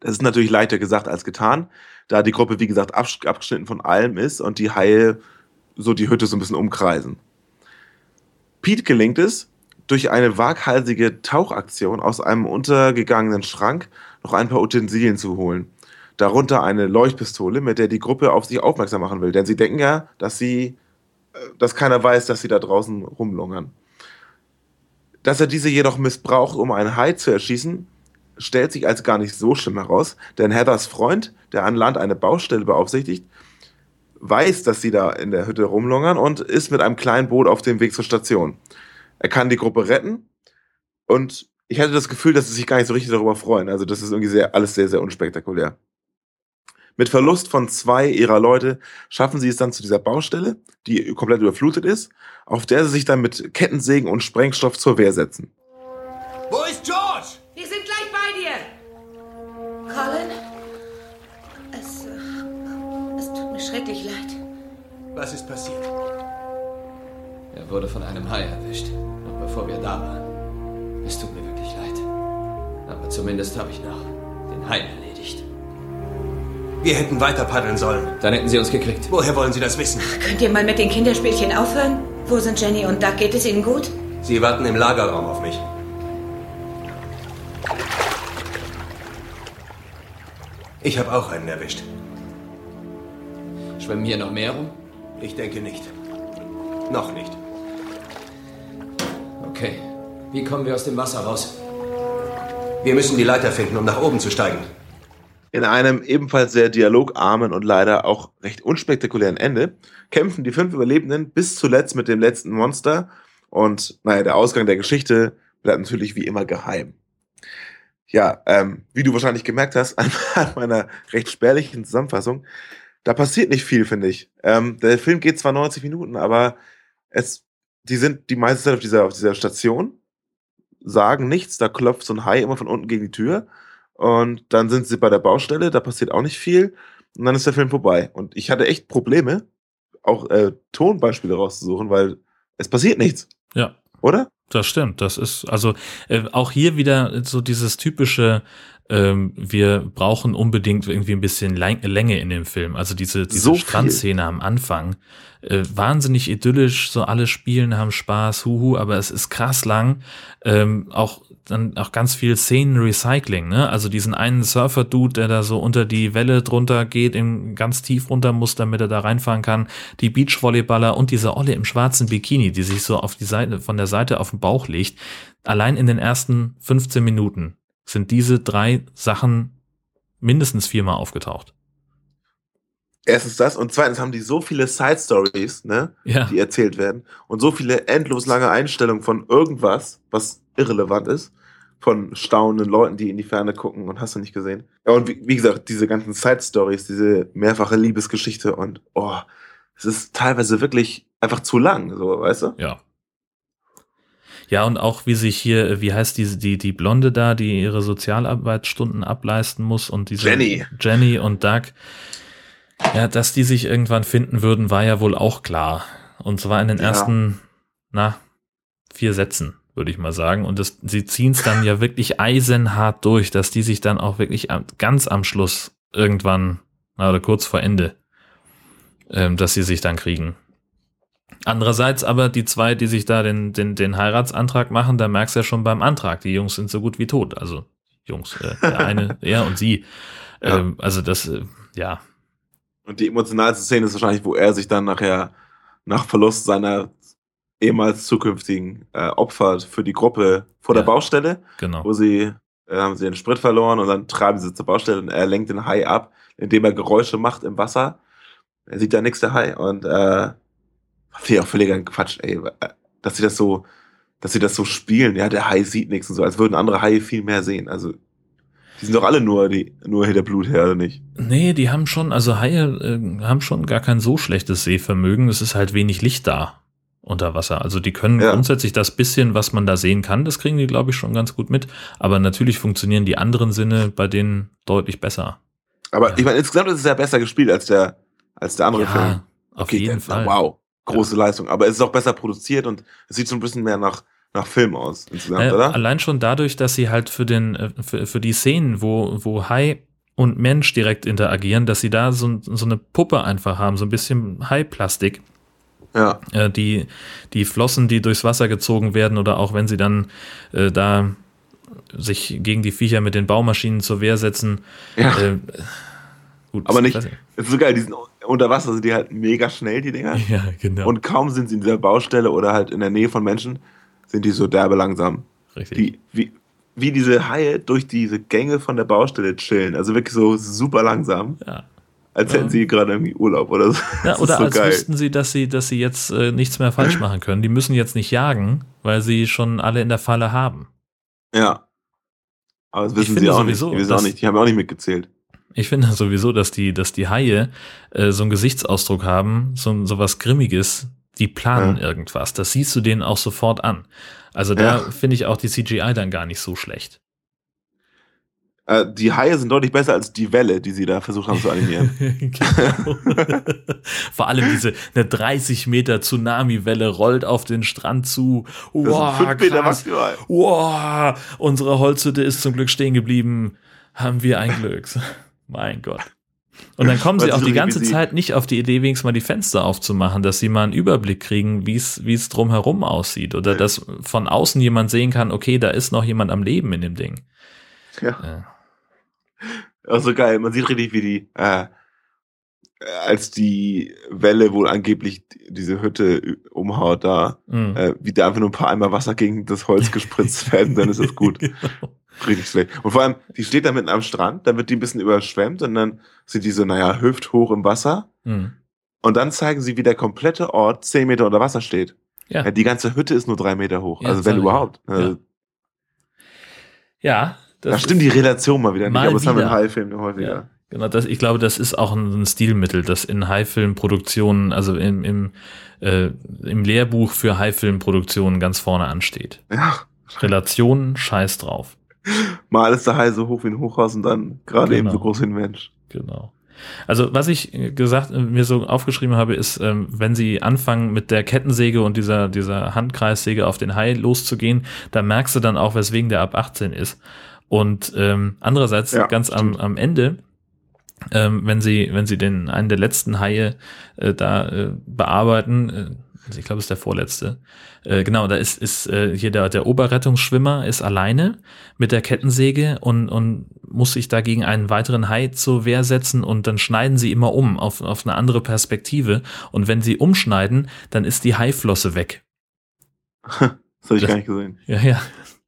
S2: Das ist natürlich leichter gesagt als getan, da die Gruppe, wie gesagt, abgeschnitten von allem ist und die Haie so die Hütte so ein bisschen umkreisen. Pete gelingt es, durch eine waghalsige Tauchaktion aus einem untergegangenen Schrank noch ein paar Utensilien zu holen. Darunter eine Leuchtpistole, mit der die Gruppe auf sich aufmerksam machen will. Denn sie denken ja, dass sie dass keiner weiß, dass sie da draußen rumlungern. Dass er diese jedoch missbraucht, um einen Hai zu erschießen, stellt sich als gar nicht so schlimm heraus, denn Heathers Freund, der an Land eine Baustelle beaufsichtigt, weiß, dass sie da in der Hütte rumlungern und ist mit einem kleinen Boot auf dem Weg zur Station. Er kann die Gruppe retten und ich hatte das Gefühl, dass sie sich gar nicht so richtig darüber freuen. Also das ist irgendwie sehr, alles sehr, sehr unspektakulär. Mit Verlust von zwei ihrer Leute schaffen sie es dann zu dieser Baustelle, die komplett überflutet ist, auf der sie sich dann mit Kettensägen und Sprengstoff zur Wehr setzen.
S7: Wo ist George?
S6: Wir sind gleich bei dir. Colin? Schrecklich leid.
S7: Was ist passiert?
S4: Er wurde von einem Hai erwischt, noch bevor wir da waren. Es tut mir wirklich leid. Aber zumindest habe ich noch den Hai erledigt.
S7: Wir hätten weiter paddeln sollen.
S4: Dann hätten sie uns gekriegt.
S7: Woher wollen Sie das wissen?
S6: Könnt ihr mal mit den Kinderspielchen aufhören? Wo sind Jenny und Doug? Geht es ihnen gut?
S7: Sie warten im Lagerraum auf mich. Ich habe auch einen erwischt.
S4: Schwimmen hier noch mehr rum?
S7: Ich denke nicht. Noch nicht.
S4: Okay. Wie kommen wir aus dem Wasser raus?
S7: Wir müssen die Leiter finden, um nach oben zu steigen.
S2: In einem ebenfalls sehr dialogarmen und leider auch recht unspektakulären Ende kämpfen die fünf Überlebenden bis zuletzt mit dem letzten Monster und naja, der Ausgang der Geschichte bleibt natürlich wie immer geheim. Ja, ähm, wie du wahrscheinlich gemerkt hast, an meiner recht spärlichen Zusammenfassung, da passiert nicht viel, finde ich. Ähm, der Film geht zwar 90 Minuten, aber es, die sind die meiste Zeit auf dieser, auf dieser Station, sagen nichts, da klopft so ein Hai immer von unten gegen die Tür und dann sind sie bei der Baustelle, da passiert auch nicht viel und dann ist der Film vorbei. Und ich hatte echt Probleme, auch äh, Tonbeispiele rauszusuchen, weil es passiert nichts,
S1: Ja,
S2: oder?
S1: das stimmt. Das ist also äh, auch hier wieder so dieses typische, ähm, wir brauchen unbedingt irgendwie ein bisschen Läng- Länge in dem Film. Also diese, diese
S2: So.
S1: Strandszene am Anfang, äh, wahnsinnig idyllisch, so alle spielen, haben Spaß, huhu, aber es ist krass lang. Ähm, auch dann auch ganz viel Szenenrecycling, ne? Also diesen einen Surfer-Dude, der da so unter die Welle drunter geht, in ganz tief runter muss, damit er da reinfahren kann. Die Beachvolleyballer und diese Olle im schwarzen Bikini, die sich so auf die Seite, von der Seite auf den Bauch legt. Allein in den ersten 15 Minuten sind diese drei Sachen mindestens viermal aufgetaucht.
S2: Erstens das und zweitens haben die so viele Side Stories, ne,
S1: Ja.
S2: die erzählt werden und so viele endlos lange Einstellungen von irgendwas, was irrelevant ist, von staunenden Leuten, die in die Ferne gucken und hast du nicht gesehen. Ja, und wie, wie gesagt, diese ganzen Side Stories, diese mehrfache Liebesgeschichte und oh, es ist teilweise wirklich einfach zu lang, so, weißt du?
S1: Ja. Ja, und auch wie sich hier, wie heißt die, die, die Blonde da, die ihre Sozialarbeitsstunden ableisten muss und diese
S2: Jenny.
S1: Jenny und Doug. Ja, dass die sich irgendwann finden würden, war ja wohl auch klar. Und zwar in den
S2: Ja.
S1: ersten, na, vier Sätzen, würde ich mal sagen. Und das, sie ziehen es dann ja wirklich eisenhart durch, dass die sich dann auch wirklich am, ganz am Schluss irgendwann, na, oder kurz vor Ende, ähm, dass sie sich dann kriegen. Andererseits aber die zwei, die sich da den, den, den Heiratsantrag machen, da merkst du ja schon beim Antrag, die Jungs sind so gut wie tot. Also Jungs, äh, der eine, er und sie.
S2: Ja.
S1: Ähm, also das, äh, ja,
S2: Und die emotionalste Szene ist wahrscheinlich, wo er sich dann nachher nach Verlust seiner ehemals zukünftigen äh, Opfer für die Gruppe vor
S1: Ja.
S2: der Baustelle
S1: genau.
S2: wo sie äh, haben sie den Sprit verloren und dann treiben sie zur Baustelle und er lenkt den Hai ab, indem er Geräusche macht im Wasser. Er sieht da nichts der Hai und äh, finde ich auch völliger Quatsch, ey, äh, dass sie das so, dass sie das so spielen. Ja, der Hai sieht nichts und so, als würden andere Haie viel mehr sehen. Also die sind doch alle nur die nur hinter Blut her, oder nicht?
S1: Nee, die haben schon, also Haie äh, haben schon gar kein so schlechtes Sehvermögen. Es ist halt wenig Licht da unter Wasser. Also die können
S2: Ja.
S1: grundsätzlich das bisschen, was man da sehen kann, das kriegen die, glaube ich, schon ganz gut mit. Aber natürlich funktionieren die anderen Sinne bei denen deutlich besser.
S2: Aber
S1: Ja.
S2: ich meine, insgesamt ist es ja besser gespielt als der als der andere Film.
S1: Ja, auf
S2: Okay,
S1: jeden Fall.
S2: Wow, große Leistung. Aber es ist auch besser produziert und es sieht so ein bisschen mehr nach nach Film aus insgesamt,
S1: Äh,
S2: oder?
S1: allein schon dadurch, dass sie halt für den, äh, für, für die Szenen, wo, wo Hai und Mensch direkt interagieren, dass sie da so, so eine Puppe einfach haben, so ein bisschen Hai-Plastik.
S2: Ja.
S1: äh, die, die Flossen, die durchs Wasser gezogen werden oder auch wenn sie dann äh, da sich gegen die Viecher mit den Baumaschinen zur Wehr setzen.
S2: Ja.
S1: Äh, gut.
S2: Aber
S1: ich
S2: nicht, es ist so geil, die sind unter Wasser sind die halt mega schnell, die Dinger.
S1: Ja, genau.
S2: Und kaum sind sie in dieser Baustelle oder halt in der Nähe von Menschen, sind die so derbe langsam.
S1: Richtig.
S2: Die, wie, wie diese Haie durch diese Gänge von der Baustelle chillen. Also wirklich so super langsam,
S1: ja.
S2: als
S1: Ja.
S2: hätten sie gerade irgendwie Urlaub oder so.
S1: Ja, oder
S2: so
S1: als
S2: geil.
S1: wüssten sie, dass sie, dass sie jetzt äh, nichts mehr falsch machen können. Die müssen jetzt nicht jagen, weil sie schon alle in der Falle haben.
S2: Ja. Aber das wissen sie auch
S1: sowieso,
S2: nicht. Die wissen auch nicht. Die haben auch nicht mitgezählt.
S1: Ich finde sowieso, dass die, dass die Haie äh, so einen Gesichtsausdruck haben, so, so was Grimmiges, die planen irgendwas. Das siehst du denen auch sofort an. Also da
S2: Ja.
S1: finde ich auch die CGI dann gar nicht so schlecht.
S2: Äh, die Haie sind deutlich besser als die Welle, die sie da versucht haben zu animieren.
S1: genau. Vor allem diese eine 30 Meter Tsunami-Welle rollt auf den Strand zu.
S2: Das
S1: Wow,
S2: fünf Meter maximal.
S1: Wow, unsere Holzhütte ist zum Glück stehen geblieben. Haben wir ein Glück. Mein Gott. Und dann kommen sie auch die ganze Zeit nicht auf die Idee, wenigstens mal die Fenster aufzumachen, dass sie mal einen Überblick kriegen, wie es wie es drumherum aussieht. Oder
S2: Nee.
S1: dass von außen jemand sehen kann, okay, da ist noch jemand am Leben in dem Ding.
S2: Ja.
S1: Ja.
S2: Auch so geil. Man sieht richtig, wie die, äh, als die Welle wohl angeblich diese Hütte umhaut da,
S1: Mhm.
S2: äh, wie da einfach nur ein paar Eimer Wasser gegen das Holz gespritzt werden, dann ist das gut.
S1: Genau.
S2: Richtig schlecht. Und vor allem, die steht da mitten am Strand, dann wird die ein bisschen überschwemmt und dann sind die so, naja, hüfthoch im Wasser.
S1: Mhm.
S2: Und dann zeigen sie, wie der komplette Ort zehn Meter unter Wasser steht.
S1: Ja.
S2: Ja, die ganze Hütte ist nur drei Meter hoch.
S1: Ja,
S2: also wenn überhaupt.
S1: ja.
S2: Also,
S1: Ja, das
S2: da stimmt die Relation mal wieder nicht,
S1: Mal
S2: aber das haben wir in. High-Filmen häufiger.
S1: Genau, das, ich glaube, das ist auch ein, Stilmittel, das in High-Film-Produktionen, also im, im, äh, im Lehrbuch für High-Film-Produktionen ganz vorne ansteht.
S2: Ja.
S1: Relation, scheiß drauf.
S2: Mal ist der Hai so hoch wie ein Hochhaus und dann gerade
S1: Genau.
S2: eben so groß wie ein Mensch.
S1: Genau. Also was ich äh, gesagt, äh, mir so aufgeschrieben habe, ist, ähm, wenn sie anfangen mit der Kettensäge und dieser, dieser Handkreissäge auf den Hai loszugehen, da merkst du dann auch, weswegen der ab 18 ist. Und ähm, andererseits
S2: Ja,
S1: ganz am, am Ende, ähm, wenn sie, wenn sie den einen der letzten Haie äh, da äh, bearbeiten, äh, ich glaube, es ist der vorletzte. Äh, genau, da ist, ist äh, hier der, der Oberrettungsschwimmer ist alleine mit der Kettensäge und, und muss sich da gegen einen weiteren Hai zur Wehr setzen und dann schneiden sie immer um auf, auf eine andere Perspektive. Und wenn sie umschneiden, dann ist die Haiflosse weg.
S2: Das habe ich
S1: Das-
S2: gar nicht gesehen.
S1: Ja, ja.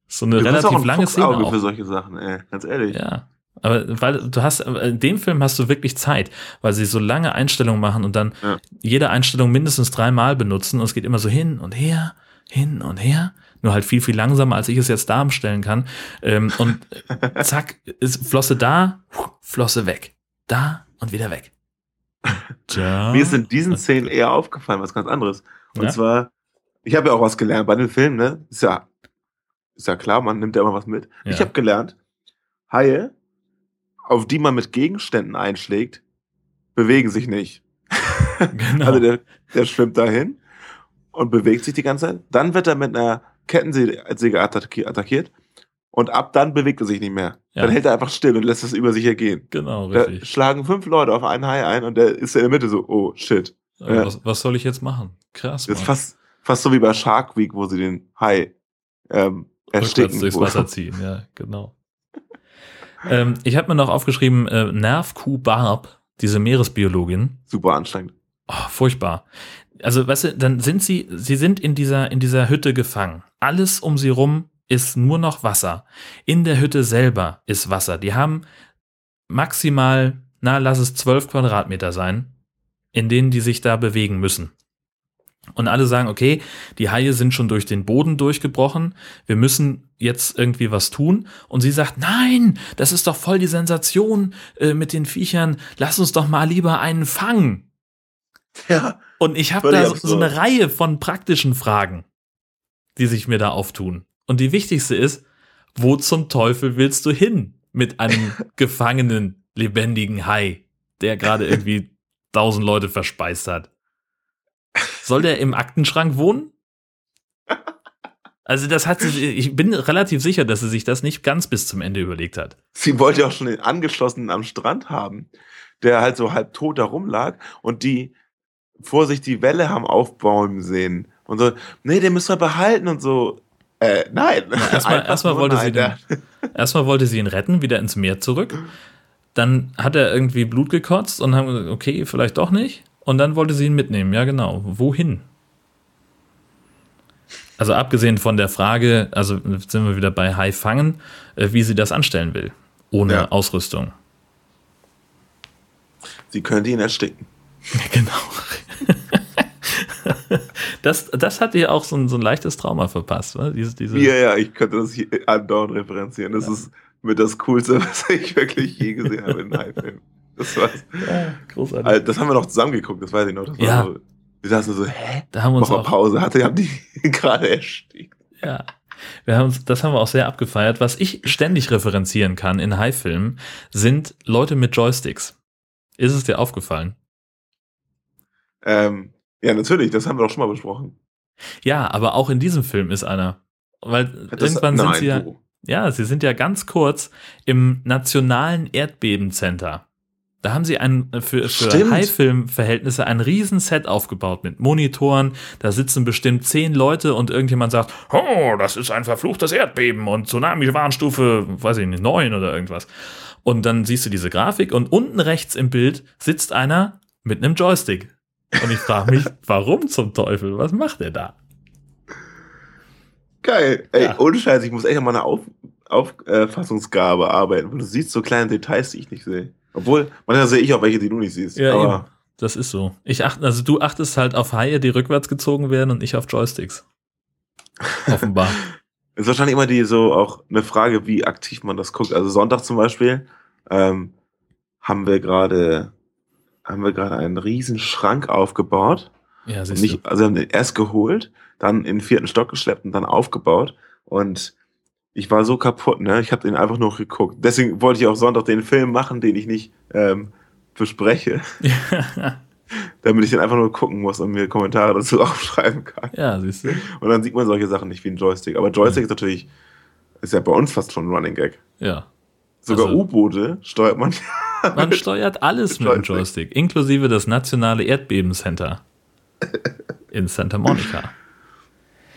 S1: So eine
S2: Du bist auch
S1: relativ
S2: ein
S1: lange Szene
S2: Fuchsauge
S1: auch.
S2: für solche Sachen, ey. Ganz ehrlich.
S1: Ja. Aber weil du hast, in dem Film hast du wirklich Zeit, weil sie so lange Einstellungen machen und dann
S2: Ja.
S1: jede Einstellung mindestens dreimal benutzen und es geht immer so hin und her, hin und her. Nur halt viel, viel langsamer, als ich es jetzt darstellen kann. Ähm, und zack, ist Flosse da, Flosse weg. Da und wieder weg. Tja.
S2: Mir ist in diesen Szenen eher aufgefallen, was ganz anderes. Und
S1: Ja?
S2: zwar, ich habe ja auch was gelernt bei dem Film, ne? Ist ja, ist ja klar, man nimmt ja immer was mit.
S1: Ja.
S2: Ich habe gelernt, Haie, auf die man mit Gegenständen einschlägt, bewegen sich nicht.
S1: Genau.
S2: Also der, der schwimmt dahin und bewegt sich die ganze Zeit. Dann wird er mit einer Kettensäge attacki- attackiert und ab dann bewegt er sich nicht mehr.
S1: Ja.
S2: Dann hält er einfach still und lässt es über sich ergehen.
S1: genau,
S2: Da
S1: richtig.
S2: schlagen fünf Leute auf einen Hai ein und der ist in der Mitte so, oh shit. Ja.
S1: was, was soll ich jetzt machen? Krass.
S2: Das ist fast, fast so wie bei Shark Week, wo sie den Hai ähm,
S1: Rückwärts
S2: ersticken.
S1: durchs
S2: wo-
S1: Wasser ziehen, ja, genau. Ähm, ich habe mir noch aufgeschrieben, äh, Nervkuh Barb, diese Meeresbiologin,
S2: Super anstrengend.
S1: oh, furchtbar. Also, weißt du, dann sind sie, sie sind in dieser, in dieser Hütte gefangen. Alles um sie rum ist nur noch Wasser. In der Hütte selber ist Wasser. Die haben maximal, na, lass es zwölf Quadratmeter sein, in denen die sich da bewegen müssen. Und alle sagen, okay, die Haie sind schon durch den Boden durchgebrochen, wir müssen jetzt irgendwie was tun. Und sie sagt, nein, das ist doch voll die Sensation äh, mit den Viechern, lass uns doch mal lieber einen fangen.
S2: Ja.
S1: Und ich habe da so, so eine Reihe von praktischen Fragen, die sich mir da auftun. Und die wichtigste ist, wo zum Teufel willst du hin mit einem gefangenen, lebendigen Hai, der gerade irgendwie tausend Leute verspeist hat? Soll der im Aktenschrank wohnen? Also das hat sie, ich bin relativ sicher, dass sie sich das nicht ganz bis zum Ende überlegt hat.
S2: Sie wollte ja auch schon den Angeschlossenen am Strand haben, der halt so halb tot da rumlag und die vor sich die Welle haben aufbäumen sehen. Und so, nee, den müssen wir behalten und so. Äh, nein.
S1: erstmal- erstmal wollte
S2: nein,
S1: sie den-
S2: der-
S1: Erstmal wollte sie ihn retten, wieder ins Meer zurück. dann hat er irgendwie Blut gekotzt und haben gesagt, okay, vielleicht doch nicht. Und dann wollte sie ihn mitnehmen. Ja, genau. Wohin? Also abgesehen von der Frage, also sind wir wieder bei Hai fangen, äh, wie sie das anstellen will. Ohne
S2: Ja.
S1: Ausrüstung.
S2: Sie könnte ihn ersticken.
S1: Genau. Das, das hat ihr auch so ein, so ein leichtes Trauma verpasst, ne? Diese, diese,
S2: Ja, ja, ich könnte das hier andauernd referenzieren. Das ist mit das Coolste, was ich wirklich je gesehen habe in einem Hai-Film. Das war's.
S1: Ja, großartig.
S2: Also, das haben wir noch zusammen geguckt, das weiß ich noch. Das
S1: Ja.
S2: so, wir saßen so, hä?
S1: Da haben wir uns
S2: Mach mal
S1: auch,
S2: Pause. Hatte, haben die gerade erstickt.
S1: ja, wir haben uns, das haben wir auch sehr abgefeiert. Was ich ständig referenzieren kann in High-Filmen, sind Leute mit Joysticks. Ist es dir aufgefallen?
S2: Ähm, ja, natürlich, das haben wir doch schon mal besprochen.
S1: Ja, aber auch in diesem Film ist einer. Weil
S2: Das-
S1: irgendwann sind
S2: nein,
S1: sie ja,
S2: wo?
S1: ja, sie sind ja ganz kurz im Nationalen Erdbebencenter. Da haben sie ein, äh, für, für. High-Film-Verhältnisse ein Riesenset aufgebaut mit Monitoren. Da sitzen bestimmt zehn Leute und irgendjemand sagt, oh, das ist ein verfluchtes Erdbeben und Tsunami-Warnstufe, weiß ich nicht, neun oder irgendwas. Und dann siehst du diese Grafik und unten rechts im Bild sitzt einer mit einem Joystick. Und ich frage mich, warum zum Teufel? Was macht er da?
S2: Geil. Ey,
S1: Ja.
S2: ohne Scheiß, ich muss echt an meiner Auf, Auffassungsgabe arbeiten, weil du siehst so kleine Details, die ich nicht sehe. Obwohl, manchmal sehe ich auch welche, die du nicht siehst.
S1: Ja,
S2: aber
S1: eben. Das ist so. Ich achte, also du achtest halt auf Haie, die rückwärts gezogen werden und ich auf Joysticks. Offenbar.
S2: ist wahrscheinlich immer die so auch eine Frage, wie aktiv man das guckt. Also Sonntag zum Beispiel ähm, haben wir gerade haben wir gerade einen riesen Schrank aufgebaut.
S1: Ja, siehst
S2: Nicht, also wir haben den erst geholt, dann in den vierten Stock geschleppt und dann aufgebaut. Und ich war so kaputt, ne? Ich habe den einfach nur geguckt. Deswegen wollte ich auch Sonntag den Film machen, den ich nicht ähm, bespreche, damit ich den einfach nur gucken muss und mir Kommentare dazu aufschreiben kann.
S1: ja, siehst du.
S2: Und dann sieht man solche Sachen nicht wie ein Joystick. Aber Joystick ist natürlich, ist ja bei uns fast schon ein Running Gag.
S1: Ja.
S2: Sogar
S1: Also-
S2: U-Boote steuert man.
S1: Man steuert alles mit dem
S2: Joystick.
S1: Joystick, inklusive das nationale Erdbebencenter in Santa Monica.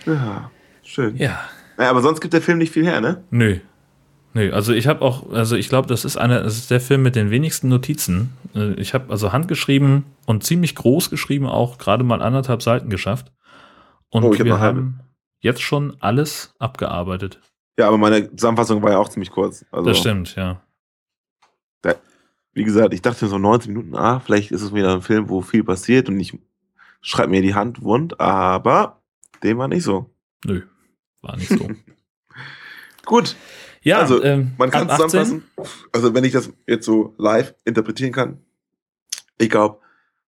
S2: ja, schön.
S1: Ja.
S2: Naja, aber sonst gibt der Film nicht viel her, ne?
S1: Nö. Nö, also ich habe auch, also ich glaube, das ist einer, das ist der Film mit den wenigsten Notizen. Äh, Ich habe also handgeschrieben und ziemlich groß geschrieben auch gerade mal anderthalb Seiten geschafft. Und
S2: Oh, hab
S1: wir haben jetzt schon alles abgearbeitet.
S2: Ja, aber meine Zusammenfassung war ja auch ziemlich kurz. Also,
S1: Das stimmt, ja.
S2: Wie gesagt, ich dachte so 19 Minuten, ah, vielleicht ist es wieder ein Film, wo viel passiert und ich schreibe mir die Hand wund, aber dem war nicht so.
S1: Nö, war nicht so.
S2: Gut,
S1: Ja,
S2: Also,
S1: ähm,
S2: man kann
S1: ab 18?
S2: zusammenfassen. Also, wenn ich das jetzt so live interpretieren kann, ich glaube,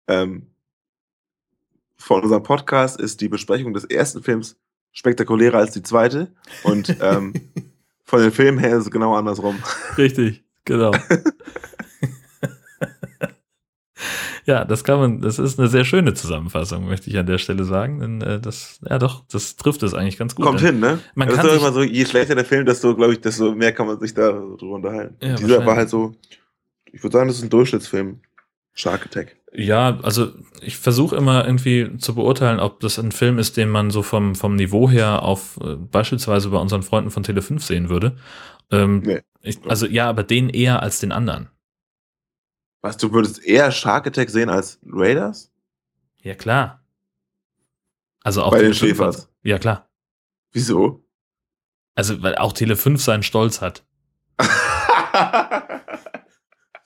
S2: ähm, von unserem Podcast ist die Besprechung des ersten Films spektakulärer als die zweite und ähm, von den Filmen her ist es genau andersrum.
S1: Richtig, genau. ja, das kann man, das ist eine sehr schöne Zusammenfassung, möchte ich an der Stelle sagen. Denn äh, das, ja doch, das trifft es eigentlich ganz gut.
S2: Kommt hin, ne?
S1: Man
S2: das
S1: kann
S2: ist doch immer so, je schlechter der Film, desto, glaube ich, desto mehr kann man sich da drüber unterhalten.
S1: Ja,
S2: Dieser war halt so, ich würde sagen, das ist ein Durchschnittsfilm. Shark Attack.
S1: Ja, also ich versuche immer irgendwie zu beurteilen, ob das ein Film ist, den man so vom, vom Niveau her auf äh, beispielsweise bei unseren Freunden von Tele5 sehen würde. Ähm,
S2: Nee.
S1: ich, also ja, aber den eher als den anderen.
S2: Was, du würdest eher Shark Attack sehen als Raiders?
S1: Ja, klar. Also auch
S2: Bei den
S1: Tele5
S2: Schäfers.
S1: Ja, klar.
S2: Wieso?
S1: Also, weil auch Tele5 seinen Stolz hat.
S2: Ach,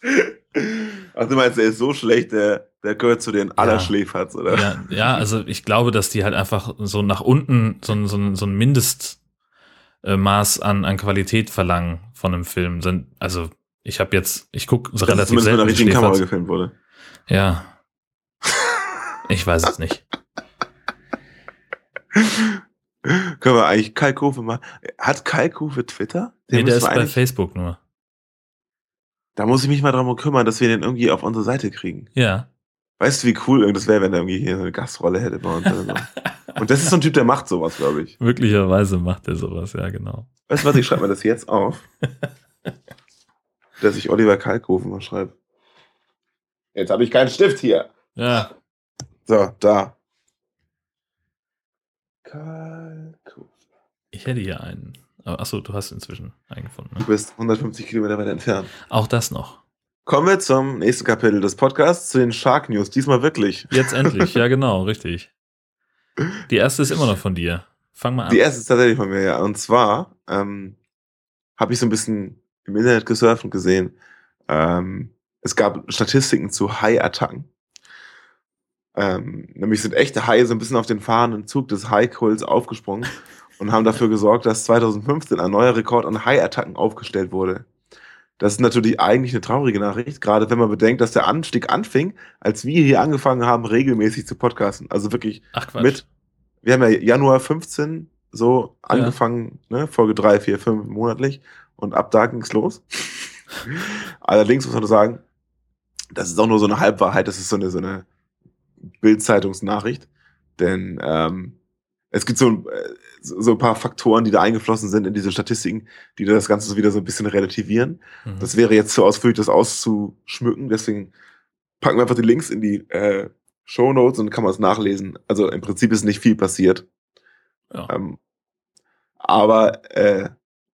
S2: du meinst, der ist so schlecht, der, der gehört zu den Allerschläferz, oder?
S1: Ja, ja, also ich glaube, dass die halt einfach so nach unten so ein, so ein, so ein Mindestmaß an, an Qualität verlangen von einem Film. Also ich habe jetzt, ich gucke so relativ
S2: zumindest mit einer
S1: selten
S2: richtigen Kamera gefilmt wurde.
S1: Ja. Ich weiß es nicht.
S2: Können wir eigentlich Kalkofe mal. Hat Kalkofe Twitter?
S1: Nee, der ist bei Facebook nur.
S2: Da muss ich mich mal drum kümmern, dass wir den irgendwie auf unsere Seite kriegen.
S1: Ja.
S2: Weißt du, wie cool das wäre, wenn er irgendwie hier so eine Gastrolle hätte bei uns? Oder so. Und das ist so ein Typ, der macht sowas, glaube ich.
S1: Möglicherweise macht er sowas, ja, genau.
S2: Weißt du was, ich schreibe mir das jetzt auf. dass ich Oliver Kalkofe mal schreibe. Jetzt habe ich keinen Stift hier.
S1: Ja.
S2: So, da. Kalkofe.
S1: Ich hätte hier einen. Achso, du hast inzwischen einen gefunden.
S2: Du
S1: Ne?
S2: bist 150 Kilometer weit entfernt.
S1: Auch das noch.
S2: Kommen wir zum nächsten Kapitel des Podcasts, zu den Shark News. Diesmal wirklich.
S1: Jetzt endlich, ja genau, richtig. Die erste ist immer noch von dir. Fang mal an.
S2: Die erste ist tatsächlich von mir, ja. Und zwar ähm, habe ich so ein bisschen im Internet gesurft und gesehen, ähm, es gab Statistiken zu Hai-Attacken. Ähm, nämlich sind echte Haie so ein bisschen auf den fahrenden Zug des Hai-Kults aufgesprungen und haben dafür gesorgt, dass 2015 ein neuer Rekord an Hai-Attacken aufgestellt wurde. Das ist natürlich eigentlich eine traurige Nachricht, gerade wenn man bedenkt, dass der Anstieg anfing, als wir hier angefangen haben, regelmäßig zu podcasten. Also wirklich
S1: Ach
S2: mit, wir haben ja Januar 15 so angefangen, ne, Folge 3, 4, 5 monatlich und ab da ging's los. Allerdings muss man nur sagen, das ist auch nur so eine Halbwahrheit, das ist so eine, so eine Bild-Zeitungsnachricht, denn ähm, es gibt so, ein- äh, so ein paar Faktoren, die da eingeflossen sind in diese Statistiken, die das Ganze wieder so ein bisschen relativieren.
S1: Mhm.
S2: Das wäre jetzt zu ausführlich, das auszuschmücken. Deswegen packen wir einfach die Links in die äh, Show Notes und dann kann man es nachlesen. Also im Prinzip ist nicht viel passiert.
S1: Ja.
S2: Ähm, aber äh,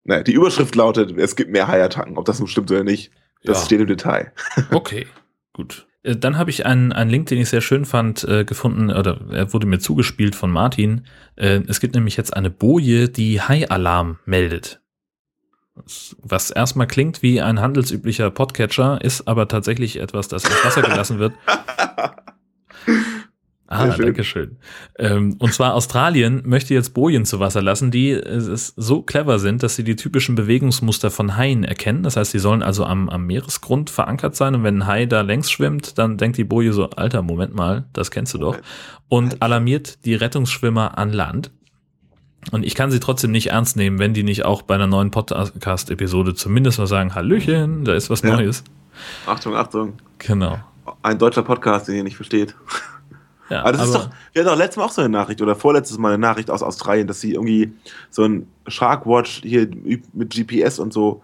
S2: naja, die Überschrift lautet, es gibt mehr High-Attacken. Ob das nun stimmt oder nicht, das
S1: Ja.
S2: steht im Detail.
S1: Okay, gut. Äh, Dann habe ich einen, einen Link, den ich sehr schön fand, äh, gefunden, oder er wurde mir zugespielt von Martin. Äh, es gibt nämlich jetzt eine Boje, die Hai-Alarm meldet. Was- Was erstmal klingt wie ein handelsüblicher Podcatcher, ist aber tatsächlich etwas, das ins Wasser gelassen wird. Ah, danke schön. Ähm, und zwar Australien möchte jetzt Bojen zu Wasser lassen, die äh, es so clever sind, dass sie die typischen Bewegungsmuster von Haien erkennen. Das heißt, sie sollen also am, am Meeresgrund verankert sein und wenn ein Hai da längs schwimmt, dann denkt die Boje so, Alter, Moment mal, das kennst du doch. Und alarmiert die Rettungsschwimmer an Land. Und ich kann sie trotzdem nicht ernst nehmen, wenn die nicht auch bei einer neuen Podcast-Episode zumindest mal sagen, Hallöchen, da ist was
S2: Ja.
S1: Neues.
S2: Achtung, Achtung.
S1: Genau.
S2: Ein deutscher Podcast, den ihr nicht versteht.
S1: Ja,
S2: Aber das ist
S1: aber-
S2: doch, wir hatten doch letztes Mal auch so eine Nachricht oder vorletztes Mal eine Nachricht aus Australien, dass sie irgendwie so ein Sharkwatch hier mit GPS und so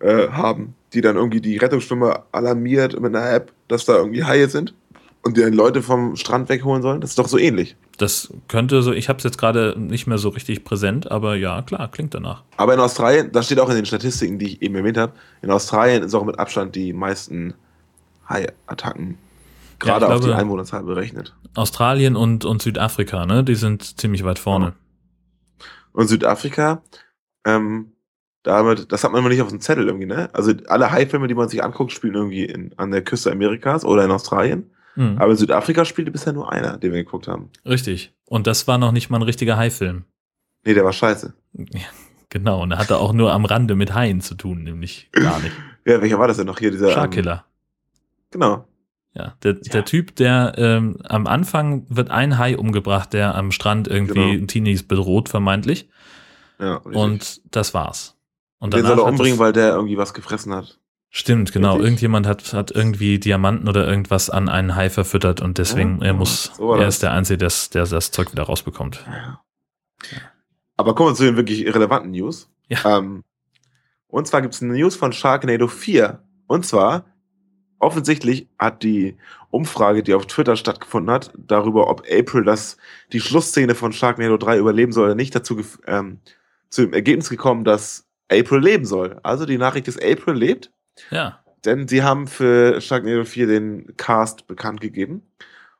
S2: äh, haben, die dann irgendwie die Rettungsschwimmer alarmiert mit einer App, dass da irgendwie Haie sind und die dann Leute vom Strand wegholen sollen. Das ist doch so ähnlich.
S1: Das könnte so, ich habe es jetzt gerade nicht mehr so richtig präsent, aber ja, klar, klingt danach.
S2: Aber in Australien, das steht auch in den Statistiken, die ich eben erwähnt habe, in Australien ist auch mit Abstand die meisten Hai-Attacken gerade
S1: ich
S2: auf die
S1: glaube-
S2: Einwohnerzahl berechnet.
S1: Australien und, und Südafrika, ne? Die sind ziemlich weit vorne.
S2: Und Südafrika, ähm, damit, das hat man immer nicht auf dem Zettel irgendwie, ne? Also alle Hai-Filme, die man sich anguckt, spielen irgendwie in, an der Küste Amerikas oder in Australien.
S1: Hm,
S2: Aber in Südafrika spielte bisher nur einer, den wir geguckt haben.
S1: richtig. Und das war noch nicht mal ein richtiger Hai-Film.
S2: Nee, der war scheiße.
S1: Ja, genau, und er hatte auch nur am Rande mit Haien zu tun, nämlich gar nicht.
S2: Ja, welcher war das denn noch hier? Dieser, ähm,
S1: Sharkkiller.
S2: Genau.
S1: Ja, der, der Typ, der ähm, am Anfang wird ein Hai umgebracht, der am Strand irgendwie
S2: Genau.
S1: Teenies bedroht, vermeintlich.
S2: Ja, richtig.
S1: Und das war's. Und
S2: den soll er umbringen, weil der irgendwie was gefressen hat.
S1: Stimmt, genau.
S2: Richtig?
S1: Irgendjemand hat, hat irgendwie Diamanten oder irgendwas an einen Hai verfüttert und deswegen,
S2: Ja,
S1: er muss,
S2: so
S1: er
S2: das.
S1: ist der Einzige, der, der das Zeug wieder rausbekommt.
S2: Aber kommen wir zu den wirklich relevanten News.
S1: Ja.
S2: Ähm, und zwar gibt es eine News von Sharknado 4. Und zwar, offensichtlich hat die Umfrage, die auf Twitter stattgefunden hat, darüber, ob April das, die Schlussszene von Sharknado 3 überleben soll oder nicht, dazu ähm, zu dem Ergebnis gekommen, dass April leben soll. Also die Nachricht ist, April lebt.
S1: Ja,
S2: Denn sie haben für Sharknado 4 den Cast bekannt gegeben.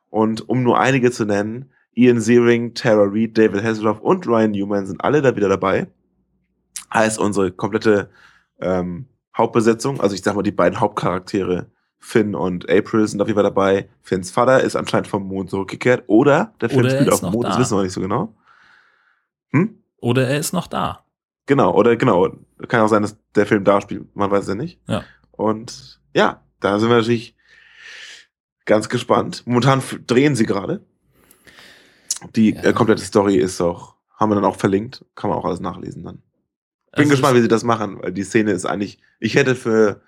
S2: Und um nur einige zu nennen, Ian Ziering, Tara Reid, David Hasselhoff und Ryan Newman sind alle da wieder dabei. Heißt, unsere komplette ähm, Hauptbesetzung, also ich sag mal, die beiden Hauptcharaktere, Finn und April sind auf jeden Fall dabei. Finns Vater ist anscheinend vom Mond zurückgekehrt. Oder der Film
S1: Oder er
S2: spielt auf dem Mond, das
S1: da.
S2: wissen wir nicht so genau. Hm?
S1: oder er ist noch da.
S2: Genau, oder genau. Kann auch sein, dass der Film da spielt, man weiß ja nicht.
S1: Ja.
S2: Und ja, da sind wir natürlich ganz gespannt. Momentan drehen sie gerade. Die
S1: Ja.
S2: äh, komplette Story ist auch, haben wir dann auch verlinkt, kann man auch alles nachlesen dann. Bin
S1: Also
S2: gespannt,
S1: es-
S2: wie sie das machen, weil die Szene ist eigentlich, ich hätte für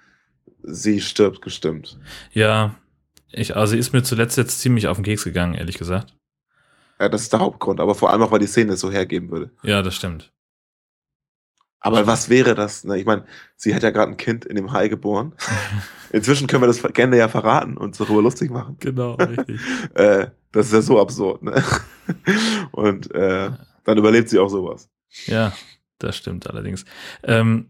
S2: sie stirbt gestimmt.
S1: Ja, ich, also sie ist mir zuletzt jetzt ziemlich auf den Keks gegangen, ehrlich gesagt.
S2: Ja, das ist der Hauptgrund, aber vor allem auch, weil die Szene es so hergeben würde.
S1: Ja, das stimmt.
S2: Aber was wäre das? Ne? Ich meine, sie hat ja gerade ein Kind in dem Hai geboren. Inzwischen können wir das gerne ja verraten und uns darüber lustig machen.
S1: Genau, richtig.
S2: Äh, das ist ja so absurd, ne? Und äh, dann überlebt sie auch sowas.
S1: Ja, das stimmt allerdings. Ähm,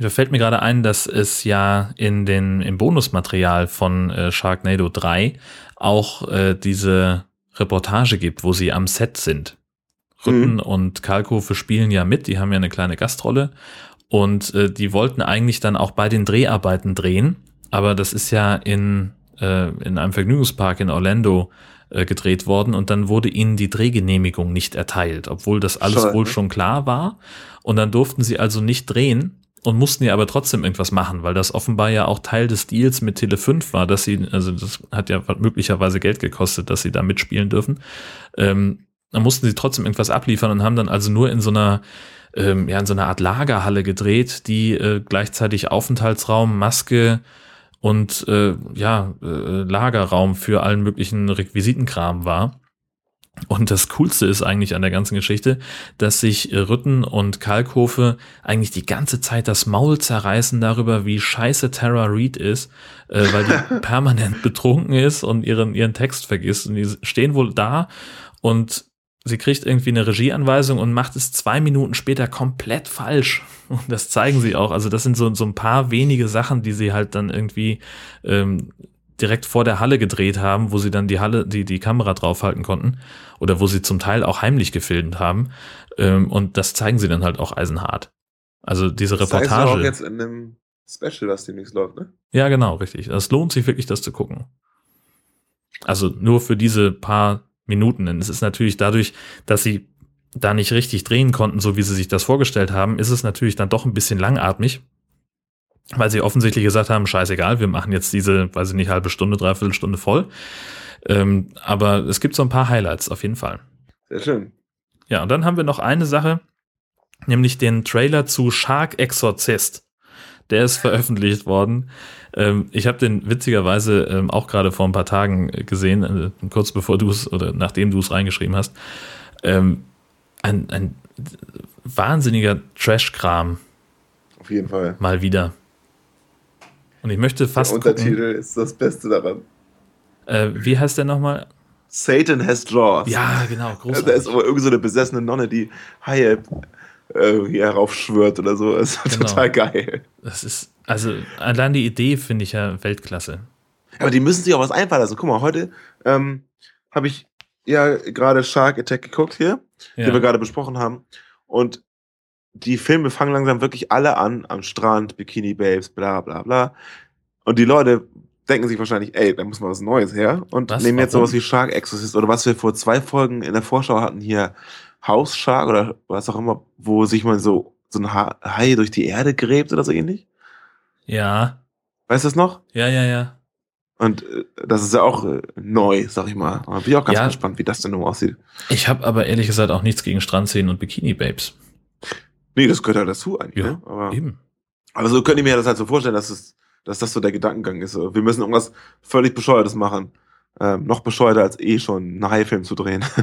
S1: Da fällt mir gerade ein, dass es ja in den, im Bonusmaterial von äh, Sharknado 3 auch äh, diese Reportage gibt, wo sie am Set sind. Rütten
S2: Mhm.
S1: und Kalkofe spielen ja mit, die haben ja eine kleine Gastrolle und äh, die wollten eigentlich dann auch bei den Dreharbeiten drehen, aber das ist ja in, äh, in einem Vergnügungspark in Orlando äh, gedreht worden und dann wurde ihnen die Drehgenehmigung nicht erteilt, obwohl das alles
S2: Schade,
S1: wohl
S2: ne?
S1: schon klar war und dann durften sie also nicht drehen und mussten ja aber trotzdem irgendwas machen, weil das offenbar ja auch Teil des Deals mit Tele 5 war, dass sie, also das hat ja möglicherweise Geld gekostet, dass sie da mitspielen dürfen. Ähm, dann mussten sie trotzdem irgendwas abliefern und haben dann also nur in so einer, ähm, ja, in so einer Art Lagerhalle gedreht, die äh, gleichzeitig Aufenthaltsraum, Maske und äh, ja, äh, Lagerraum für allen möglichen Requisitenkram war. Und das Coolste ist eigentlich an der ganzen Geschichte, dass sich äh, Rütten und Kalkofe eigentlich die ganze Zeit das Maul zerreißen darüber, wie scheiße Tara Reid ist, äh, weil die permanent betrunken ist und ihren, ihren Text vergisst. Und die stehen wohl da und sie kriegt irgendwie eine Regieanweisung und macht es zwei Minuten später komplett falsch. Und das zeigen sie auch. Also das sind so, so ein paar wenige Sachen, die sie halt dann irgendwie ähm, direkt vor der Halle gedreht haben, wo sie dann die Halle, die, die Kamera draufhalten konnten oder wo sie zum Teil auch heimlich gefilmt haben. Ähm, und das zeigen sie dann halt auch eisenhart. Also diese
S2: Das
S1: Reportage.
S2: auch jetzt in dem Special, was demnächst läuft, ne?
S1: Ja, genau, richtig. Es lohnt sich wirklich, das zu gucken. Also nur für diese paar Minuten. Denn es ist natürlich dadurch, dass sie da nicht richtig drehen konnten, so wie sie sich das vorgestellt haben, ist es natürlich dann doch ein bisschen langatmig. Weil sie offensichtlich gesagt haben, scheißegal, wir machen jetzt diese, weiß ich nicht, halbe Stunde, dreiviertel Stunde voll. Ähm, aber es gibt so ein paar Highlights auf jeden Fall.
S2: Sehr schön.
S1: Ja, und dann haben wir noch eine Sache, nämlich den Trailer zu Shark Exorzist. Der ist veröffentlicht worden. Ähm, ich habe den witzigerweise ähm, auch gerade vor ein paar Tagen gesehen, äh, kurz bevor du es oder nachdem du es reingeschrieben hast. Ähm, ein, ein wahnsinniger Trash-Kram
S2: Auf jeden Fall.
S1: mal wieder. Und ich möchte fast
S2: Der
S1: gucken,
S2: Untertitel ist das Beste daran.
S1: äh, wie heißt der nochmal?
S2: Satan has Jaws.
S1: Ja, genau,
S2: Da
S1: großartig.
S2: ist aber irgend so eine besessene Nonne, die Haie äh, hier heraufschwört oder so. Das ist
S1: Genau.
S2: total geil.
S1: Das ist, also allein die Idee finde ich ja Weltklasse.
S2: Aber die müssen sich auch was einfallen lassen. Guck mal, heute ähm, habe ich ja gerade Shark Attack geguckt hier,
S1: Ja.
S2: den wir gerade besprochen haben. Und die Filme fangen langsam wirklich alle an, am Strand, Bikini Babes, bla bla bla. Und die Leute denken sich wahrscheinlich, ey, da muss mal was Neues her. Und
S1: Was?
S2: nehmen jetzt
S1: Warum?
S2: sowas wie Shark Exorcist oder was wir vor zwei Folgen in der Vorschau hatten, hier House Shark oder was auch immer, wo sich mal so, so ein Ha- Hai durch die Erde gräbt oder so ähnlich.
S1: Ja,
S2: Weißt du das noch?
S1: ja, ja, ja.
S2: Und äh, das ist ja auch äh, neu, sag ich mal. Bin ich auch ganz
S1: Ja.
S2: gespannt, wie das denn nun aussieht.
S1: Ich habe aber ehrlich gesagt auch nichts gegen Strandszenen und Bikini-Babes.
S2: Nee, das gehört ja dazu eigentlich.
S1: Ja,
S2: ne? aber,
S1: Eben.
S2: aber so könnte ich mir das halt so vorstellen, dass, es, dass das so der Gedankengang ist. So, Wir müssen irgendwas völlig Bescheuertes machen. Ähm, noch bescheuerter als eh schon einen Haifilm zu drehen.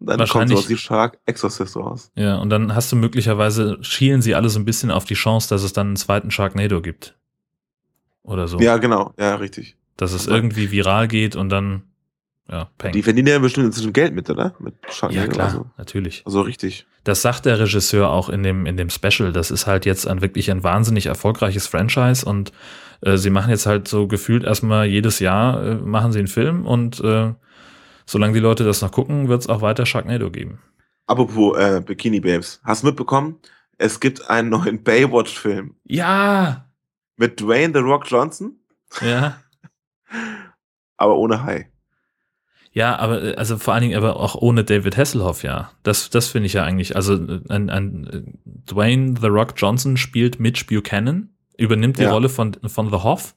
S2: Dann kommt sowas wie Shark Exorcist raus.
S1: Ja, und dann hast du möglicherweise, schielen sie alle so ein bisschen auf die Chance, dass es dann einen zweiten Sharknado gibt. Oder so.
S2: Ja, genau. Ja, richtig.
S1: Dass es irgendwie viral geht und dann, ja, peng.
S2: Die verdienen ja bestimmt inzwischen Geld mit, oder? Mit Shark
S1: ja, klar,
S2: Also,
S1: natürlich.
S2: also richtig.
S1: Das sagt der Regisseur auch in dem, in dem Special. Das ist halt jetzt ein wirklich ein wahnsinnig erfolgreiches Franchise und äh, sie machen jetzt halt so gefühlt erstmal jedes Jahr äh, machen sie einen Film und äh, solange die Leute das noch gucken, wird es auch weiter Sharknado geben.
S2: Apropos äh, Bikini Babes. Hast du mitbekommen? Es gibt einen neuen Baywatch-Film
S1: Ja,
S2: mit Dwayne The Rock Johnson,
S1: ja.
S2: aber ohne Hai.
S1: Ja, aber äh, also vor allen Dingen aber auch ohne David Hasselhoff, ja. Das, das finde ich ja eigentlich. Also äh, ein, ein äh, Dwayne The Rock Johnson spielt Mitch Buchanan, übernimmt die
S2: Ja.
S1: Rolle von, von The Hoff.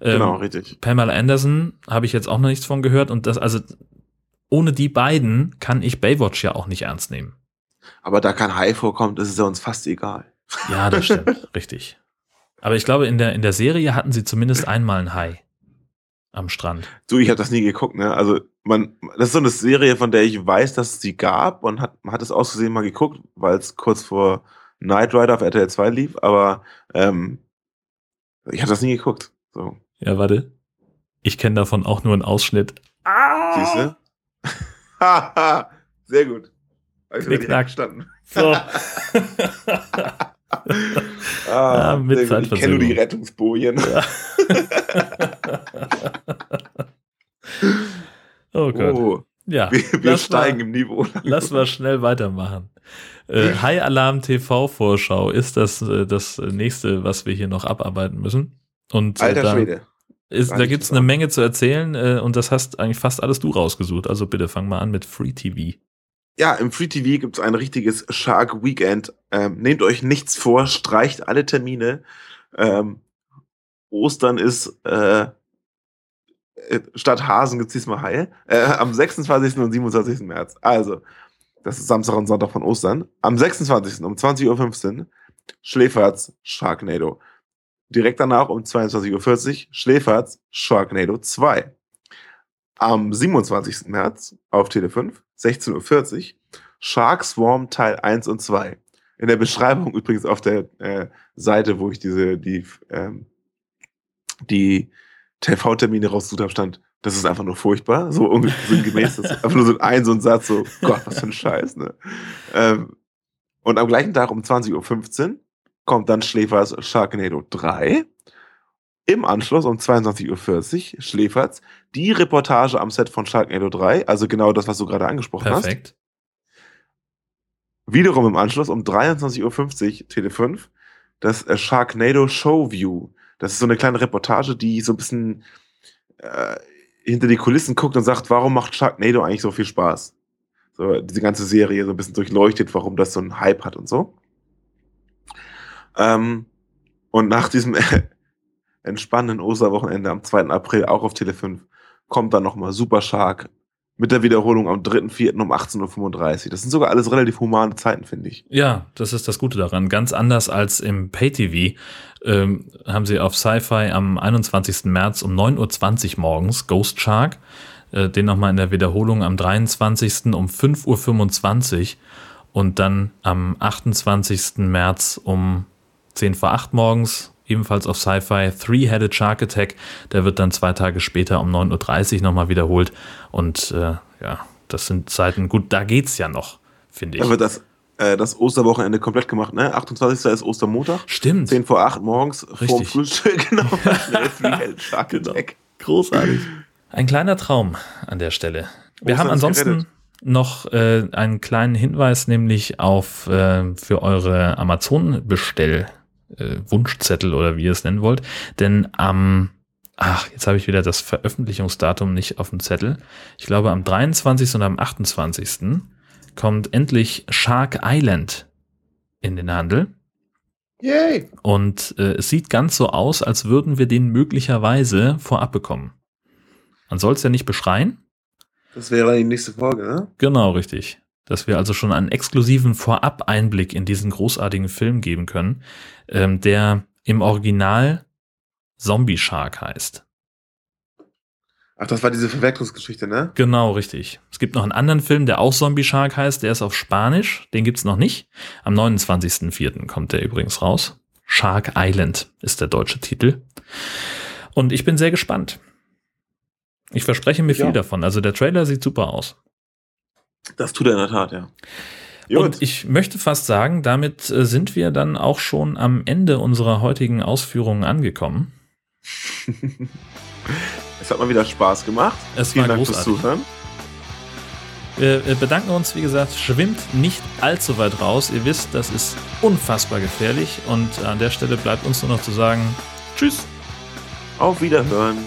S1: Ähm,
S2: Genau, richtig.
S1: Pamela Anderson habe ich jetzt auch noch nichts von gehört und das, also ohne die beiden kann ich Baywatch ja auch nicht ernst nehmen.
S2: Aber da kein Hai vorkommt, ist es ja uns fast egal.
S1: Ja, das stimmt, richtig. Aber ich glaube, in der, in der Serie hatten sie zumindest einmal ein Hai am Strand.
S2: Du, ich habe das nie geguckt, ne? Also man, das ist so eine Serie, von der ich weiß, dass es sie gab und hat, man hat es aus Versehen mal geguckt, weil es kurz vor Knight Rider auf RTL 2 lief, aber ähm, ich habe das nie geguckt. So,
S1: Ja, warte. Ich kenne davon auch nur einen Ausschnitt.
S2: siehst du? Haha, Sehr gut.
S1: Knick,
S2: direkt
S1: knack.
S2: verstanden.
S1: So.
S2: Ah,
S1: Ja, mit
S2: ich kenne nur die. Rettungsbojen.
S1: Oh Gott.
S2: Oh,
S1: Ja,
S2: wir, wir steigen
S1: mal,
S2: im Niveau.
S1: lass mal schnell weitermachen. Äh, High Alarm TV Vorschau ist das, äh, das nächste, was wir hier noch abarbeiten müssen. Und äh,
S2: Alter
S1: da,
S2: Schwede.
S1: ist, da gibt es eine. Menge zu erzählen äh, und das hast eigentlich fast alles du rausgesucht. Also bitte fang mal an mit Free TV.
S2: Ja, im Free TV gibt es ein richtiges Shark Weekend. Ähm, nehmt euch nichts vor, streicht alle Termine. Ähm, Ostern ist äh, statt Hasen gibt es diesmal Haie. Äh, am 26. und 27. März. Also, das ist Samstag und Sonntag von Ostern. Am 26. um 20.15 Uhr Schläferz Sharknado. Direkt danach um 22.40 Uhr Schläferz Sharknado 2. Am 27. März auf Tele 5, 16.40 Uhr, Shark Swarm Teil 1 und 2. In der Beschreibung übrigens auf der äh, Seite, wo ich diese, die, ähm, die TV-Termine rausgesucht habe, stand, das ist einfach nur furchtbar, so sinngemäß. Das ist einfach nur so ein, so ein Satz, so, Gott, was für ein Scheiß, ne? Ähm, und am gleichen Tag um 20.15 Uhr kommt dann Schläfers Sharknado 3. Im Anschluss um 22.40 Uhr Schläferz die Reportage am Set von Sharknado 3, also genau das, was du gerade angesprochen
S1: Perfekt.
S2: hast. Wiederum im Anschluss um 23.50 Uhr Tele 5 das äh, Sharknado Show View. Das ist so eine kleine Reportage, die so ein bisschen äh, hinter die Kulissen guckt und sagt, warum macht Sharknado eigentlich so viel Spaß? So, diese ganze Serie so ein bisschen durchleuchtet, warum das so einen Hype hat und so. Ähm, und nach diesem entspannenden Osterwochenende am 2. April auch auf Tele 5 kommt dann nochmal Super Shark mit der Wiederholung am 3.4. um 18.35 Uhr. Das sind sogar alles relativ humane Zeiten, finde ich.
S1: Ja, das ist das Gute daran. Ganz anders als im Pay-TV ähm, haben sie auf Sci-Fi am 21. März um 9.20 Uhr morgens Ghost Shark, äh, den nochmal in der Wiederholung am 23. um 5.25 Uhr und dann am 28. März um 10 vor 8 morgens, ebenfalls auf Sci-Fi, Three-Headed Shark Attack. Der wird dann zwei Tage später um 9.30 Uhr nochmal wiederholt. Und äh, ja, das sind Zeiten, gut, da geht's ja noch, finde ich.
S2: Wird das, äh, das Osterwochenende komplett gemacht, ne? 28. ist Ostermontag.
S1: Stimmt.
S2: 10 vor 8 morgens vorm
S1: Richtig.
S2: Frühstück, genau. Schnell
S1: Genau. Großartig. Ein kleiner Traum an der Stelle. Wir
S2: Ostern
S1: haben ansonsten noch äh, einen kleinen Hinweis, nämlich auf äh, für eure Amazon-Bestell äh, Wunschzettel oder wie ihr es nennen wollt. Denn am Ach, jetzt habe ich wieder das Veröffentlichungsdatum nicht auf dem Zettel. Ich glaube, am 23. und am 28. kommt endlich Shark Island in den Handel.
S2: Yay!
S1: Und äh, es sieht ganz so aus, als würden wir den möglicherweise vorab bekommen. Man soll es ja nicht beschreien.
S2: Das wäre die nächste Folge, ne?
S1: Genau, richtig. Dass wir also schon einen exklusiven Vorab-Einblick in diesen großartigen Film geben können, ähm, der im Original Zombie Shark heißt.
S2: Ach, das war diese Verwechslungsgeschichte, ne?
S1: Genau, richtig. Es gibt noch einen anderen Film, der auch Zombie Shark heißt, der ist auf Spanisch, den gibt's noch nicht. Am 29.04. kommt der übrigens raus. Shark Island ist der deutsche Titel. Und ich bin sehr gespannt. Ich verspreche mir
S2: Ich
S1: viel davon. Also der Trailer sieht super aus.
S2: Das tut er in der Tat, ja.
S1: Und ich möchte fast sagen, damit äh, sind wir dann auch schon am Ende unserer heutigen Ausführungen angekommen.
S2: es hat mal wieder Spaß gemacht.
S1: Es
S2: Vielen
S1: war
S2: Dank fürs
S1: großartig.
S2: Zuhören.
S1: Wir bedanken uns, wie gesagt, schwimmt nicht allzu weit raus. Ihr wisst, das ist unfassbar gefährlich und an der Stelle bleibt uns nur noch zu sagen, tschüss.
S2: Auf Wiederhören.